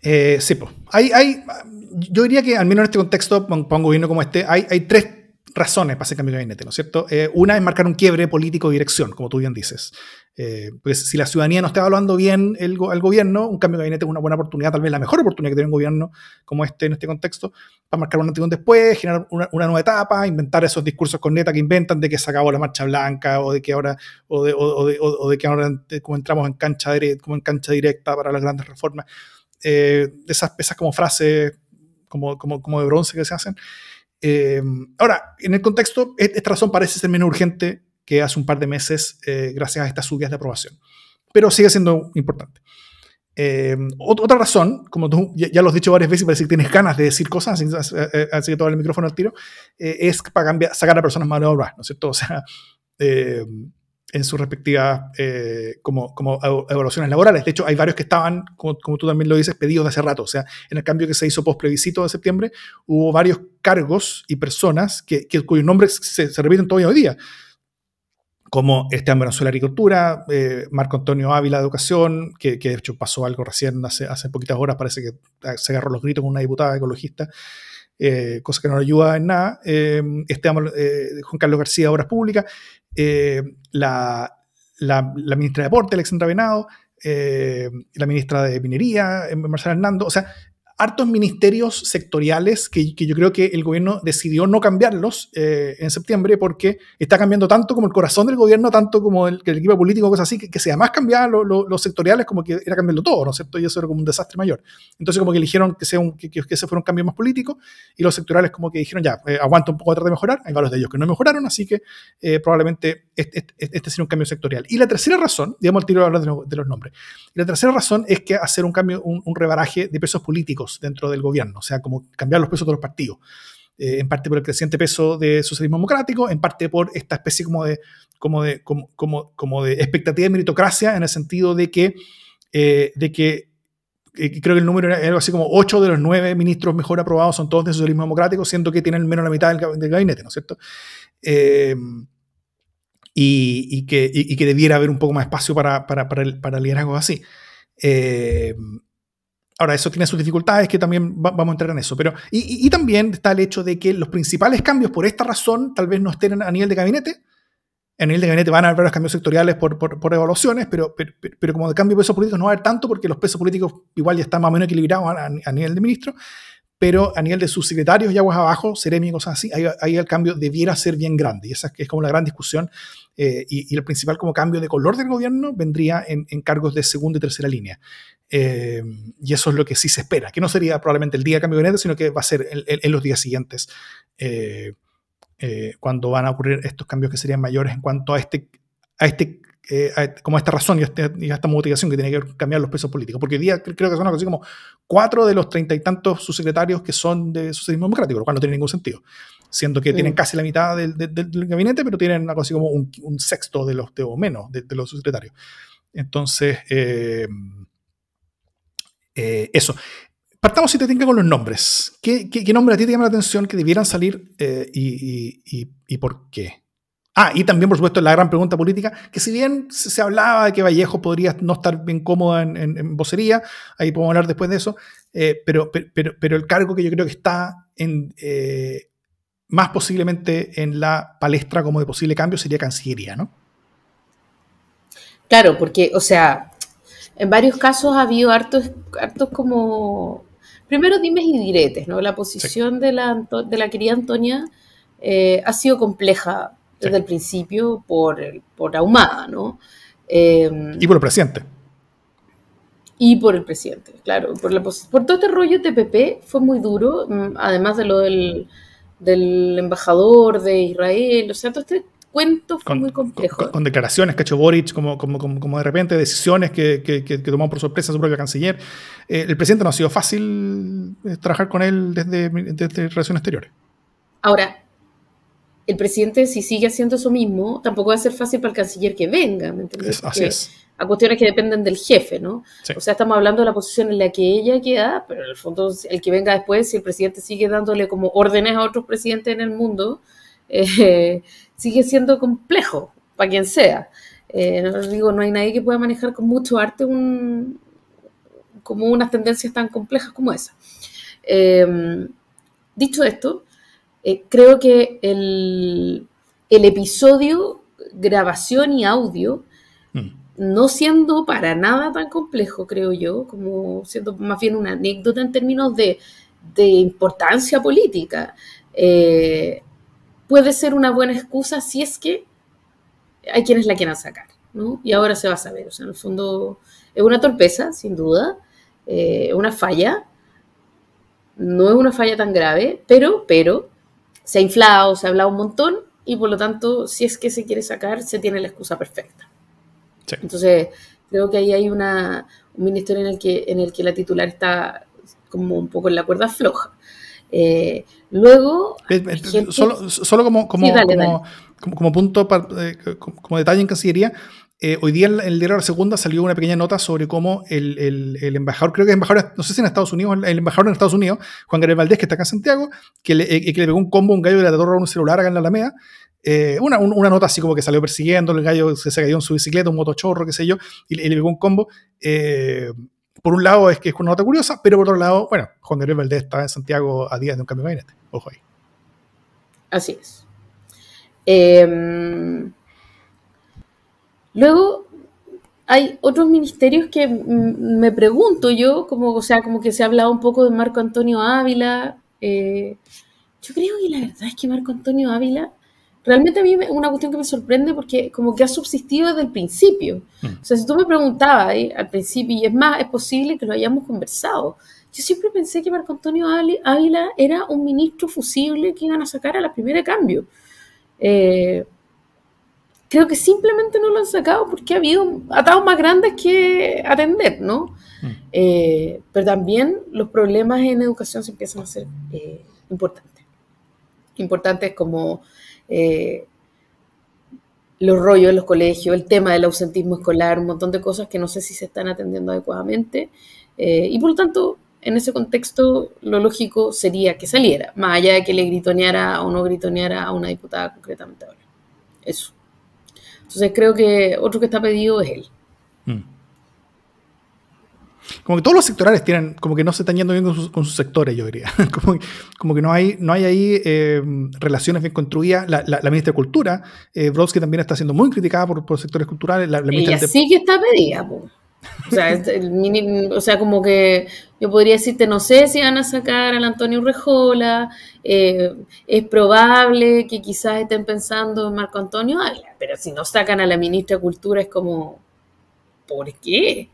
Eh, sí, pues. Hay, hay, yo diría que al menos en este contexto, para un gobierno como este, hay, hay tres razones para ese cambio de gabinete, ¿no es cierto? Eh, una es marcar un quiebre político de dirección, como tú bien dices. Eh, pues si la ciudadanía no está evaluando bien el, gobierno, un cambio de gabinete es una buena oportunidad, tal vez la mejor oportunidad que tiene un gobierno como este en este contexto, para marcar un antes y un después, generar una, nueva etapa, inventar esos discursos con neta que inventan de que se acabó la marcha blanca o de que ahora, o de, o de, que ahora como entramos en cancha, como en cancha directa para las grandes reformas. Eh, esas, esas como frases como, como, como de bronce que se hacen. Eh, ahora, en el contexto, e-, esta razón parece ser menos urgente que hace un par de meses eh, gracias a estas subidas de aprobación, pero sigue siendo importante. Eh, otra razón, como tú ya, lo has dicho varias veces, parece que tienes ganas de decir cosas, así, que todo el micrófono al tiro, es para cambiar, sacar a personas más ¿no es cierto? O sea, en sus respectivas eh, como, como, evaluaciones laborales. De hecho, hay varios que estaban, como, tú también lo dices, pedidos de hace rato. O sea, en el cambio que se hizo post plebiscito de septiembre, hubo varios cargos y personas que, cuyos nombres se, repiten todavía hoy día. Como Esteban Venezuela Agricultura, eh, Marco Antonio Ávila Educación, que, de hecho pasó algo recién hace, hace poquitas horas, parece que se agarró los gritos con una diputada ecologista. Eh, cosa que no ayuda en nada. Eh, Esteban, Juan Carlos García, Obras Públicas, eh, la, la, la, ministra de Deporte, Alexandra Venado, eh, la ministra de Minería, Marcela Hernando, o sea, hartos ministerios sectoriales que, yo creo que el gobierno decidió no cambiarlos eh, en septiembre porque está cambiando tanto como el corazón del gobierno, tanto como el, el equipo político, cosas así, que, que si además cambiaban los sectoriales, como que era cambiando todo, ¿no es cierto? Y eso era como un desastre mayor. Entonces, como que eligieron que, sea un, que, que ese fuera un cambio más político y los sectoriales, como que dijeron, ya, eh, aguanta un poco tratar de mejorar. Hay varios de ellos que no mejoraron, así que eh, probablemente este, este, este, sería un cambio sectorial. Y la tercera razón, digamos, el tiro de hablar de, los nombres, la tercera razón es que hacer un cambio, un rebaraje de pesos políticos dentro del gobierno, o sea, como cambiar los pesos de los partidos. Eh, en parte por el creciente peso de socialismo democrático, en parte por esta especie como de, como de, como, como, como de expectativa de meritocracia, en el sentido de que, eh, de que creo que el número era algo así como 8 de los 9 ministros mejor aprobados son todos de socialismo democrático, siendo que tienen menos la mitad del, gabinete, ¿no es cierto? Eh, y, que, y, que, debiera haber un poco más espacio para, para, para, para liderazgos así. Eh, Ahora, eso tiene sus dificultades, que también vamos a entrar en eso. Pero, y, también está el hecho de que los principales cambios, por esta razón, tal vez no estén a nivel de gabinete. A nivel de gabinete van a haber varios cambios sectoriales por, por, evaluaciones, pero, pero, como de cambio de pesos políticos no va a haber tanto porque los pesos políticos igual ya están más o menos equilibrados a, nivel de ministro. Pero a nivel de sus secretarios y aguas abajo, Seremi y cosas así, ahí, el cambio debiera ser bien grande. Y esa es como la gran discusión. Eh, y, el principal como cambio de color del gobierno vendría en, cargos de segunda y tercera línea. Eh, y eso es lo que sí se espera, que no sería probablemente el día de cambio de gabinete, sino que va a ser en, los días siguientes, eh, cuando van a ocurrir estos cambios que serían mayores en cuanto a este, a este como esta razón y, este, y, esta motivación que tiene que cambiar los pesos políticos. Porque hoy día creo que son así como cuatro de los treinta y tantos subsecretarios que son de socialismo democrático, lo cual no tiene ningún sentido. Siendo que tienen casi la mitad del, gabinete, pero tienen algo así como un, sexto de los, o menos de, los subsecretarios. Entonces, eh, eso. Partamos si te tenga con los nombres. ¿Qué, qué, nombre a ti te llama la atención que debieran salir eh, y, por qué? Ah, y también, por supuesto, la gran pregunta política, que si bien se, hablaba de que Vallejo podría no estar bien cómoda en, vocería, ahí podemos hablar después de eso, eh, pero, pero, pero, el cargo que yo creo que está en, más posiblemente en la palestra como de posible cambio sería Cancillería, ¿no? Claro, porque, o sea, en varios casos ha habido hartos, hartos como, primero dimes y diretes, ¿no? La posición de, la, de la querida Antonia eh, ha sido compleja desde el principio por, por Ahumada, ¿no? Em, y por el presidente. Y por el presidente, claro. Por, la, por todo este rollo TPP fue muy duro, mm, además de lo del, del embajador de Israel, o sea, todo este cuento fue muy complejo. Con, declaraciones que ha hecho Boric, como, como, como, de repente, decisiones que, que, que, tomó por sorpresa su propio canciller. Eh, el presidente no ha sido fácil eh, trabajar con él desde, desde Relaciones Exteriores. Ahora, el presidente, si sigue haciendo eso mismo, tampoco va a ser fácil para el canciller que venga, ¿me entiendes? así es. A cuestiones que dependen del jefe, ¿no? O sea, estamos hablando de la posición en la que ella queda, pero en el fondo, el que venga después, si el presidente sigue dándole como órdenes a otros presidentes en el mundo, eh, sigue siendo complejo para quien sea. Eh, no digo, no hay nadie que pueda manejar con mucho arte un, como unas tendencias tan complejas como esa. Em, dicho esto, eh, creo que el, el, episodio, grabación y audio, mm. no siendo para nada tan complejo, creo yo, como siendo más bien una anécdota en términos de, de importancia política, eh, puede ser una buena excusa si es que hay quienes la quieran sacar, ¿no? Y ahora se va a saber, o sea, en el fondo es una torpeza, sin duda, eh, una falla, no es una falla tan grave, pero, pero se ha inflado, se ha hablado un montón y por lo tanto, si es que se quiere sacar, se tiene la excusa perfecta. Entonces, creo que ahí hay una, un ministerio en el, que, en el que la titular está como un poco en la cuerda floja. luego... solo, como, como, como, punto, como detalle en Cancillería, eh, hoy día en el diario de la segunda salió una pequeña nota sobre cómo el, embajador, creo que es embajador, no sé si en Estados Unidos, el embajador en Estados Unidos, Juan Gabriel Valdés, que está acá en Santiago, que le, eh, que le pegó un combo a un gallo de la torre a un celular acá en la Alameda. Eh, una, nota así como que salió persiguiendo, el gallo se, se cayó en su bicicleta, un motochorro, qué sé yo, y, le pegó un combo. por un lado es que es una nota curiosa, pero por otro lado, bueno, Juan Gabriel Valdés está en Santiago a días de un cambio de gabinete. Ojo ahí. Así es. Eh, Luego hay otros ministerios que me pregunto yo, como, o sea, como que se ha hablado un poco de Marco Antonio Ávila. Eh, yo creo que la verdad es que Marco Antonio Ávila, realmente a mí es una cuestión que me sorprende porque como que ha subsistido desde el principio. Mm. O sea, si tú me preguntabas al principio, y es más, es posible que lo hayamos conversado, yo siempre pensé que Marco Antonio Ávila era un ministro fusible que iban a sacar a la primera cambio. Eh, creo que simplemente no lo han sacado porque ha habido atados más grandes que atender, ¿no? Mm. Eh, pero también los problemas en educación se empiezan a hacer eh, importantes. Importantes como eh, los rollos en los colegios, el tema del ausentismo escolar, un montón de cosas que no sé si se están atendiendo adecuadamente. y por lo tanto, en ese contexto, lo lógico sería que saliera, más allá de que le gritoneara o no gritoneara a una diputada concretamente ahora. Eso. Entonces creo que otro que está pedido es él. Mm. Como que todos los sectorales tienen, como que no se están yendo bien con sus, sectores, yo diría. Como, que no hay, no hay ahí eh, relaciones bien construidas. La, ministra de Cultura, eh, Brodsky, también está siendo muy criticada por, por sectores culturales. La, Ella sí que está pedida, o sea, o sea, como que yo podría decirte, no sé si van a sacar al Antonio Rejola, eh, es probable que quizás estén pensando en Marco Antonio pero si no sacan a la ministra de Cultura es como, ¿por qué?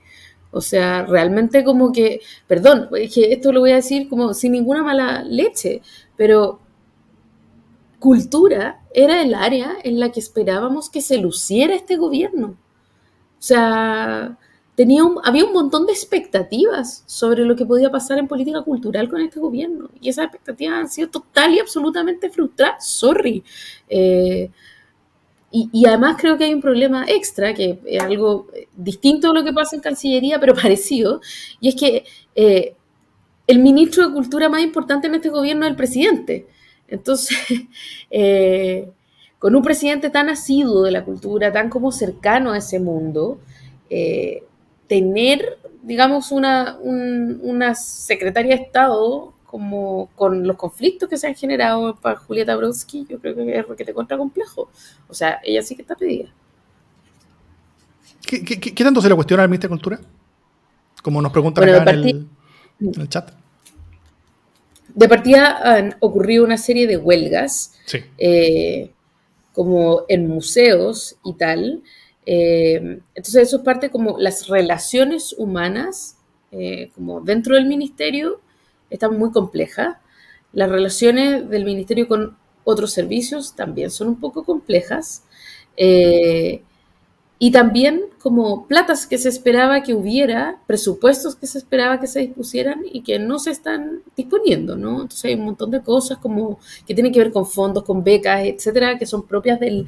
O sea, realmente como que, perdón, que esto lo voy a decir como sin ninguna mala leche, pero cultura era el área en la que esperábamos que se luciera este gobierno. O sea, había un montón de expectativas sobre lo que podía pasar en política cultural con este gobierno. Y esas expectativas han sido total y absolutamente frustradas. Sorry. Eh, y, además creo que hay un problema extra, que es algo distinto a lo que pasa en Cancillería, pero parecido, y es que eh, el ministro de Cultura más importante en este gobierno es el presidente. Entonces, eh, con un presidente tan asiduo de la cultura, tan como cercano a ese mundo, tener, digamos, una, una secretaria de Estado como con los conflictos que se han generado para Julieta Brodsky, yo creo que es que te contra complejo. O sea, ella sí que está pedida. ¿Qué, qué, tanto se le cuestiona al ministro de Cultura? Como nos preguntan acá en, el, chat. De partida han ocurrido una serie de huelgas, eh, como en museos y tal, eh, entonces eso es parte como las relaciones humanas, eh, como dentro del ministerio, están muy complejas. Las relaciones del ministerio con otros servicios también son un poco complejas. Eh, y también como platas que se esperaba que hubiera, presupuestos que se esperaba que se dispusieran y que no se están disponiendo, ¿no? Entonces hay un montón de cosas como que tienen que ver con fondos, con becas, etcétera, que son propias del,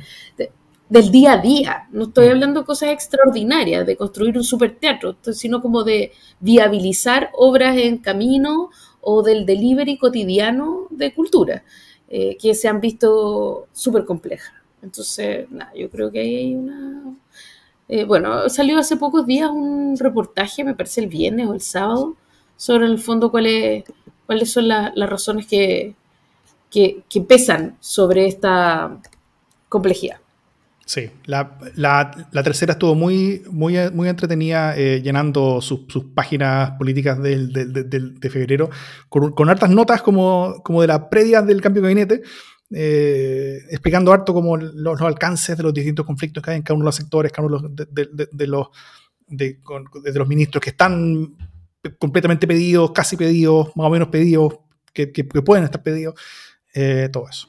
del día a día. No estoy mm. hablando de cosas extraordinarias, de construir un superteatro, sino como de viabilizar obras en camino o del delivery cotidiano de cultura, eh, que se han visto súper complejas. Entonces, nada, yo creo que hay una... Eh, bueno, salió hace pocos días un reportaje, me parece el viernes o el sábado, sobre el fondo cuáles, cuáles son las razones que, que pesan sobre esta complejidad. Sí, la, tercera estuvo muy, muy, muy entretenida eh, llenando sus, páginas políticas de febrero con, hartas notas como, como de las predias del cambio de gabinete, eh, explicando harto como los, alcances de los distintos conflictos que hay en cada uno de los sectores, cada uno de los, de, los ministros que están completamente pedidos, casi pedidos, más o menos pedidos, que, pueden estar pedidos, eh, todo eso.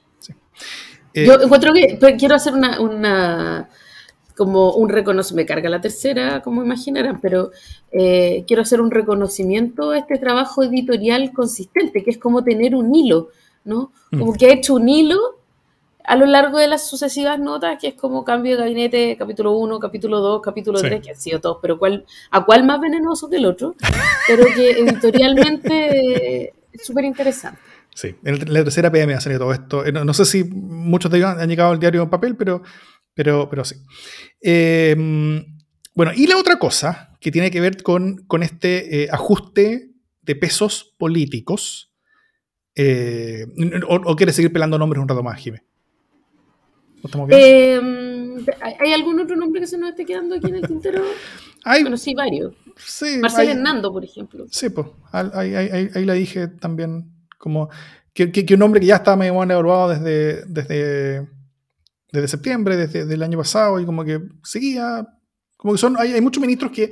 Eh, Yo encuentro que quiero hacer una, como un reconocimiento, me carga la tercera, como imaginarán, pero eh, quiero hacer un reconocimiento a este trabajo editorial consistente, que es como tener un hilo, ¿no? Mm. Como que ha hecho un hilo a lo largo de las sucesivas notas, que es como cambio de gabinete, capítulo 1, capítulo 2, capítulo 3, que han sido todos, pero cuál, a cuál más venenoso que el otro, pero que editorialmente es súper interesante. Sí, en la tercera PM ha salido todo esto. Eh, no, sé si muchos de ellos han llegado al diario en papel, pero, pero, pero sí. Em, bueno, y la otra cosa que tiene que ver con, con este eh, ajuste de pesos políticos, eh, o, quieres seguir pelando nombres un rato más, Jimé? ¿Estamos bien? Em, ¿Hay algún otro nombre que se nos esté quedando aquí en el tintero? Hay, bueno, sí, varios. Sí, Marcel Hernando, por ejemplo. Sí, pues, ahí, ahí, ahí, la dije también como que, un hombre que ya estaba medio evaluado desde, desde, desde septiembre, desde, el año pasado, y como que seguía, como que son, hay, muchos ministros que,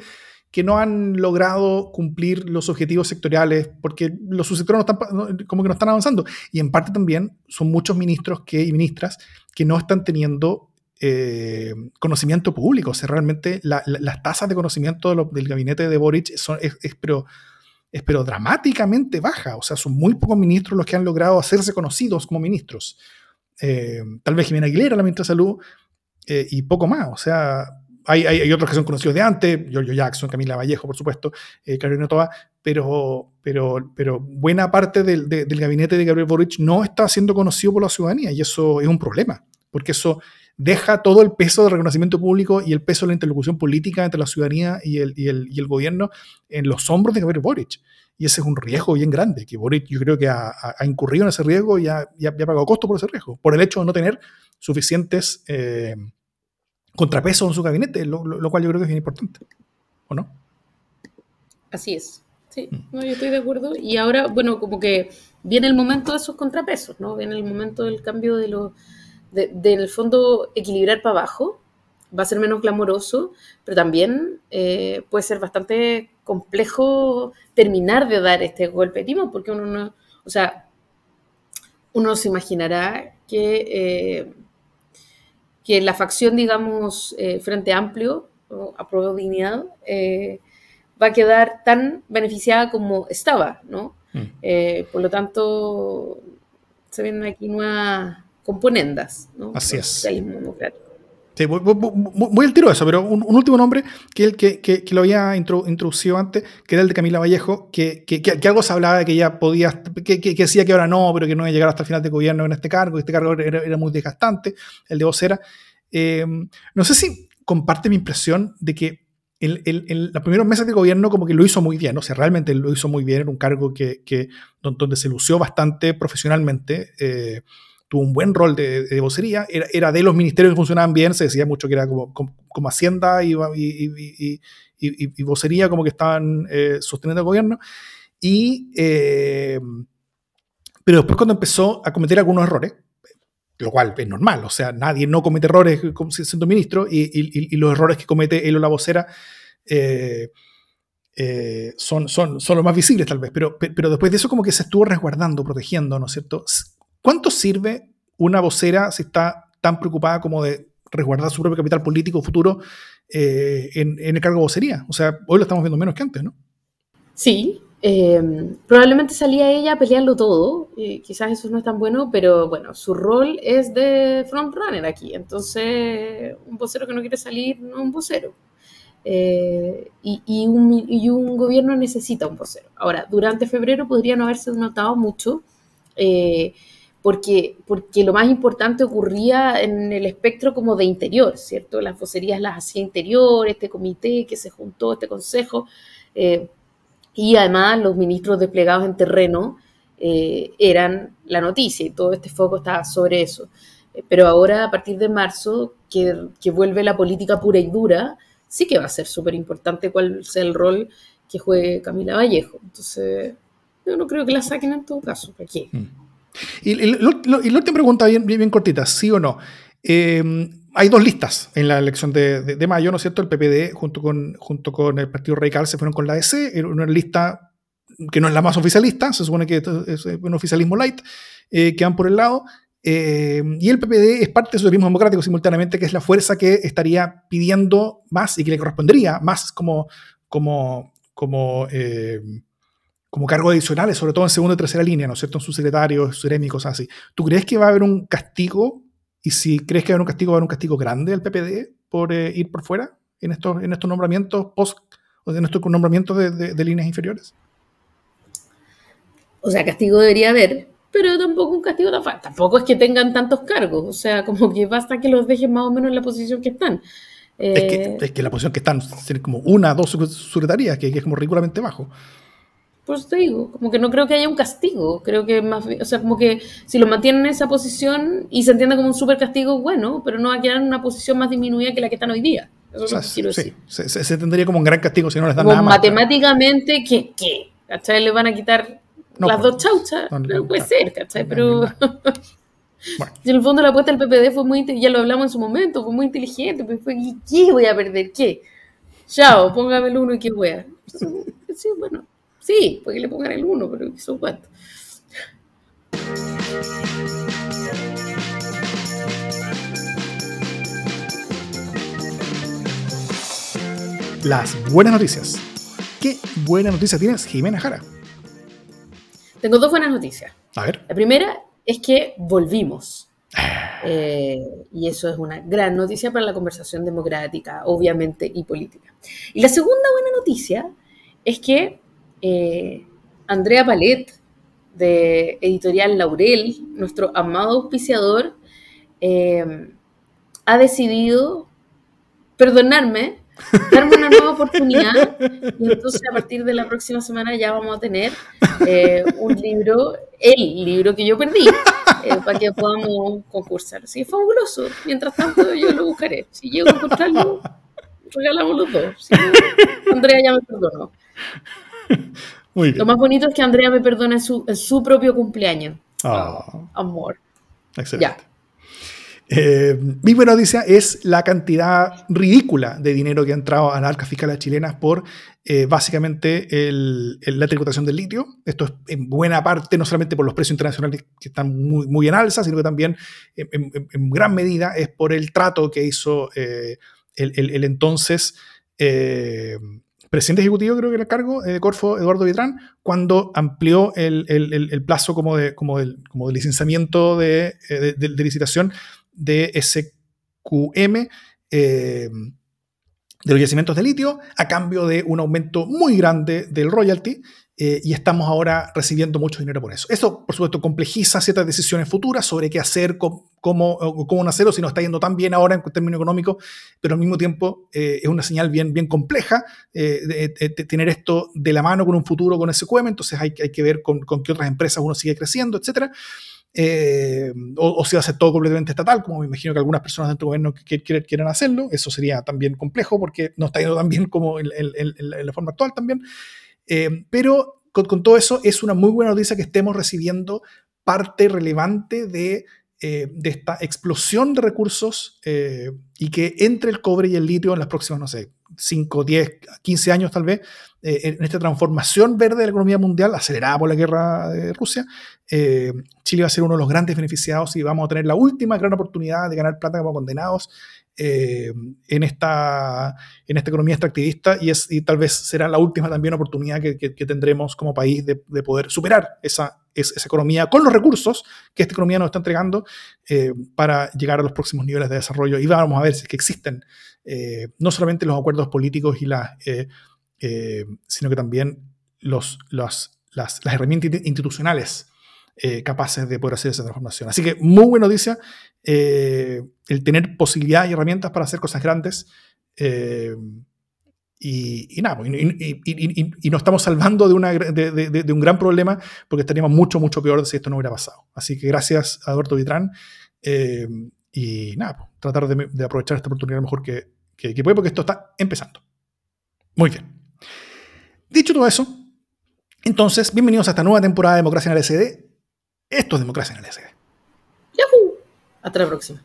que no han logrado cumplir los objetivos sectoriales porque los subsectores no están, como que no están avanzando. Y en parte también son muchos ministros que, y ministras que no están teniendo eh, conocimiento público. O sea, realmente las tasas de conocimiento del gabinete de Boric son, es pero es pero dramáticamente baja. O sea, son muy pocos ministros los que han logrado hacerse conocidos como ministros. Eh, tal vez Jimena Aguilera, la ministra de Salud, eh, y poco más. O sea, hay, hay, otros que son conocidos de antes, Giorgio Jackson, Camila Vallejo, por supuesto, eh, Carolina Toa, pero, pero, pero buena parte del, del gabinete de Gabriel Boric no está siendo conocido por la ciudadanía y eso es un problema, porque eso deja todo el peso del reconocimiento público y el peso de la interlocución política entre la ciudadanía y el, y el, y el gobierno en los hombros de Gabriel Boric. Y ese es un riesgo bien grande, que Boric yo creo que ha, ha incurrido en ese riesgo y ha, ha, pagado costo por ese riesgo, por el hecho de no tener suficientes eh, contrapesos en su gabinete, lo, lo, cual yo creo que es bien importante, ¿o no? Así es. Sí, mm. no, yo estoy de acuerdo. Y ahora, bueno, como que viene el momento de esos contrapesos, ¿no? Viene el momento del cambio de los de, en el fondo equilibrar para abajo, va a ser menos glamoroso, pero también eh, puede ser bastante complejo terminar de dar este golpe de timón, porque uno no, o sea, uno se imaginará que, eh, que la facción, digamos, eh, Frente Amplio, o a dignidad, va a quedar tan beneficiada como estaba, ¿no? Mm. por lo tanto, se vienen aquí nuevas componendas. ¿no? Así es. Sí, voy, al tiro de eso, pero un, último nombre que, el que, que, lo había introducido antes, que era el de Camila Vallejo, que, que, algo se hablaba de que ella podía, que, decía que ahora no, pero que no iba a llegar hasta el final de gobierno en este cargo, este cargo era, muy desgastante, el de vocera. Eh, no sé si comparte mi impresión de que en, los primeros meses de gobierno como que lo hizo muy bien, o sea, realmente lo hizo muy bien, era un cargo que, donde se lució bastante profesionalmente. Eh, tuvo un buen rol de, vocería, era, de los ministerios que funcionaban bien, se decía mucho que era como, como, Hacienda y, y, vocería como que estaban eh, sosteniendo el gobierno. Y, eh, pero después cuando empezó a cometer algunos errores, lo cual es normal, o sea, nadie no comete errores siendo ministro y, los errores que comete él o la vocera eh, son, son, son los más visibles tal vez, pero, pero después de eso como que se estuvo resguardando, protegiendo, ¿no es cierto? ¿Cuánto sirve una vocera si está tan preocupada como de resguardar su propio capital político futuro eh, en, el cargo de vocería? O sea, hoy lo estamos viendo menos que antes, ¿no? Sí, eh, probablemente salía ella a todo, y quizás eso no es tan bueno, pero bueno, su rol es de frontrunner aquí, entonces un vocero que no quiere salir no es un vocero. Eh, y, un, gobierno necesita un vocero. Ahora, durante febrero podría no haberse notado mucho, porque, porque lo más importante ocurría en el espectro como de interior, ¿cierto? Las vocerías las hacía interior, este comité que se juntó, este consejo, eh, y además los ministros desplegados en terreno eh, eran la noticia y todo este foco estaba sobre eso. Eh, pero ahora, a partir de marzo, que, vuelve la política pura y dura, sí que va a ser súper importante cuál sea el rol que juegue Camila Vallejo. Entonces, yo no creo que la saquen en todo caso. Aquí. Mm. Y, la última pregunta, bien, bien, cortita, ¿sí o no? Em, hay dos listas en la elección de, mayo, ¿no es cierto? El PPD junto con, junto con el Partido Radical se fueron con la ADC, una lista que no es la más oficialista, se supone que es un oficialismo light, eh, que van por el lado. Eh, y el PPD es parte del socialismo democrático simultáneamente, que es la fuerza que estaría pidiendo más y que le correspondería más como, como, como, eh, como cargo adicionales, sobre todo en segunda y tercera línea, ¿no es cierto? En sus secretarios, sus cosas así. ¿Tú crees que va a haber un castigo? Y si crees que va a haber un castigo, va a haber un castigo grande al PPD por ir por fuera en estos, en estos nombramientos post o en estos nombramientos de líneas inferiores? O sea, castigo debería haber, pero tampoco un castigo tan fácil. Tampoco es que tengan tantos cargos, o sea, como que basta que los dejen más o menos en la posición que están. es, que, eh, la posición que están, tienen como una, dos secretarías, que, es como ridículamente bajo. Pues te digo, como que no creo que haya un castigo, creo que más o sea, como que si lo mantienen en esa posición y se entiende como un super castigo, bueno, pero no va a quedar en una posición más disminuida que la que están hoy día. Eso es lo que quiero decir. Se, se, tendría como un gran castigo si no les dan nada más. Matemáticamente, ¿qué? ¿qué? ¿Cachai? Le van a quitar las dos chauchas, no, puede ser, ¿cachai? Pero en el fondo la apuesta del PPD fue muy, ya lo hablamos en su momento, fue muy inteligente, fue, ¿qué voy a perder? ¿Qué? Chao, póngame el uno y qué wea. Sí, bueno, sí, porque le pongan el uno, pero eso cuánto. Las buenas noticias. ¿Qué buena noticia tienes, Jimena Jara? Tengo dos buenas noticias. A ver. La primera es que volvimos. Eh, y eso es una gran noticia para la conversación democrática, obviamente, y política. Y la segunda buena noticia es que eh, Andrea Palet, de Editorial Laurel, nuestro amado auspiciador, eh, ha decidido perdonarme darme una nueva oportunidad y entonces a partir de la próxima semana ya vamos a tener eh, un libro, el libro que yo perdí, para que podamos concursar. Así que fabuloso. Mientras tanto yo lo buscaré. Si llego a encontrarlo, regalamos los dos. Andrea ya me perdonó. Lo más bonito es que Andrea me perdona en su, su propio cumpleaños. Ah. amor. Excelente. Eh, mi buena noticia es la cantidad ridícula de dinero que ha entrado a las arcas fiscales chilenas por eh, básicamente la tributación del litio. Esto es en buena parte no solamente por los precios internacionales que están muy, muy en alza, sino que también en, gran medida es por el trato que hizo eh, el, entonces presidente ejecutivo, creo que era el cargo, de Corfo, Eduardo Vitrán, cuando amplió el, plazo como de, licenciamiento de, de licitación de SQM eh, de los yacimientos de litio a cambio de un aumento muy grande del royalty eh, y estamos ahora recibiendo mucho dinero por eso. Eso, por supuesto, complejiza ciertas decisiones futuras sobre qué hacer, cómo, cómo, hacerlo, si no está yendo tan bien ahora en términos económicos, pero al mismo tiempo eh, es una señal bien, bien compleja de, tener esto de la mano con un futuro con SQM, entonces hay, hay que ver con, qué otras empresas uno sigue creciendo, etcétera. Eh, o, si va a ser todo completamente estatal, como me imagino que algunas personas dentro del gobierno que, quieran hacerlo. Eso sería también complejo porque no está yendo tan bien como en, la forma actual también. Eh, pero con, todo eso es una muy buena noticia que estemos recibiendo parte relevante de, eh, de esta explosión de recursos y que entre el cobre y el litio en las próximas, no sé, 5, 10, 15 años tal vez, eh, en esta transformación verde de la economía mundial, acelerada por la guerra de Rusia, eh, Chile va a ser uno de los grandes beneficiados y vamos a tener la última gran oportunidad de ganar plata como condenados eh, en, esta, en esta economía extractivista y, es, y tal vez será la última también oportunidad que, tendremos como país de, poder superar esa, esa, economía con los recursos que esta economía nos está entregando para llegar a los próximos niveles de desarrollo. Y vamos a ver si es que existen eh, no solamente los acuerdos políticos y las, eh, eh, sino que también los, las, las, herramientas institucionales capaces de poder hacer esa transformación. Así que muy buena noticia el tener posibilidad y herramientas para hacer cosas grandes. Y, nada, pues, y, nos estamos salvando de, un gran problema porque estaríamos mucho, mucho peor si esto no hubiera pasado. Así que gracias a Alberto Vitrán. y nada, pues, tratar de, aprovechar esta oportunidad mejor que, que, puede porque esto está empezando. Muy bien. Dicho todo eso, entonces, bienvenidos a esta nueva temporada de Democracia en el SD. Esto es Democracia en el SD. ¡Yahoo! Hasta la próxima.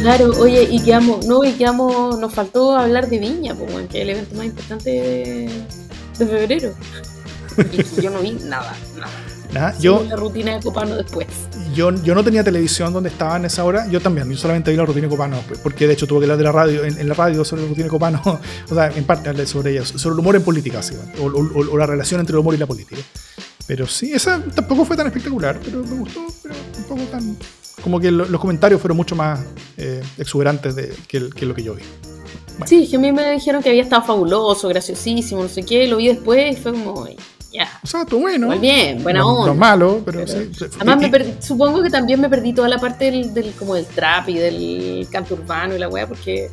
Claro, oye, y quedamos, no, y quedamos, nos faltó hablar de Viña, pues, que es el evento más importante de, de febrero. Y yo no vi nada, nada. Nada, yo, la rutina de Copano después. Yo, yo no tenía televisión donde estaba en esa hora. Yo también, yo solamente vi la rutina de Copano, porque de hecho tuve que hablar de la radio, en, la radio sobre la rutina de Copano, o sea, en parte hablé sobre ella, sobre el humor en política, o, o, la relación entre el humor y la política. Pero sí, esa tampoco fue tan espectacular, pero me gustó, pero tampoco tan... Como que los comentarios fueron mucho más eh, exuberantes de, que, lo que yo vi. Sí, que a mí me dijeron que había estado fabuloso, graciosísimo, no sé qué, lo vi después y fue como, ya. O sea, tú bueno. Muy bien, buena onda. No malo, pero, sí. Además, me supongo que también me perdí toda la parte del, como del trap y del canto urbano y la weá, porque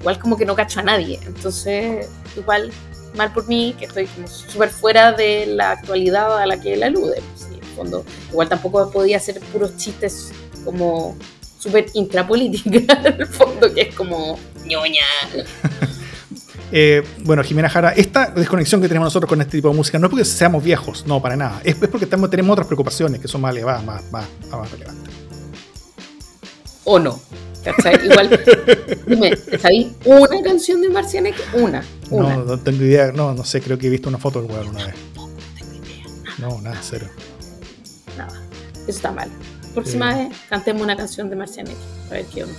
igual como que no cacho a nadie. Entonces, igual, mal por mí, que estoy como súper fuera de la actualidad a la que él alude. Pues, en el fondo, igual tampoco podía hacer puros chistes como súper intrapolítica, en el fondo, que es como ñoña. Eh, bueno, Jimena Jara, esta desconexión que tenemos nosotros con este tipo de música no es porque seamos viejos, no, para nada. Es, porque tenemos otras preocupaciones que son más elevadas, más, más, más relevantes. O no. ¿Cachai? Igual, dime, ¿sabéis una canción de Marcianek? Una, una. No, no tengo idea, no, no sé, creo que he visto una foto del weón una vez. No, nada, cero. Nada, eso está mal. Próxima vez cantemos una canción de Marcianek, a ver qué onda.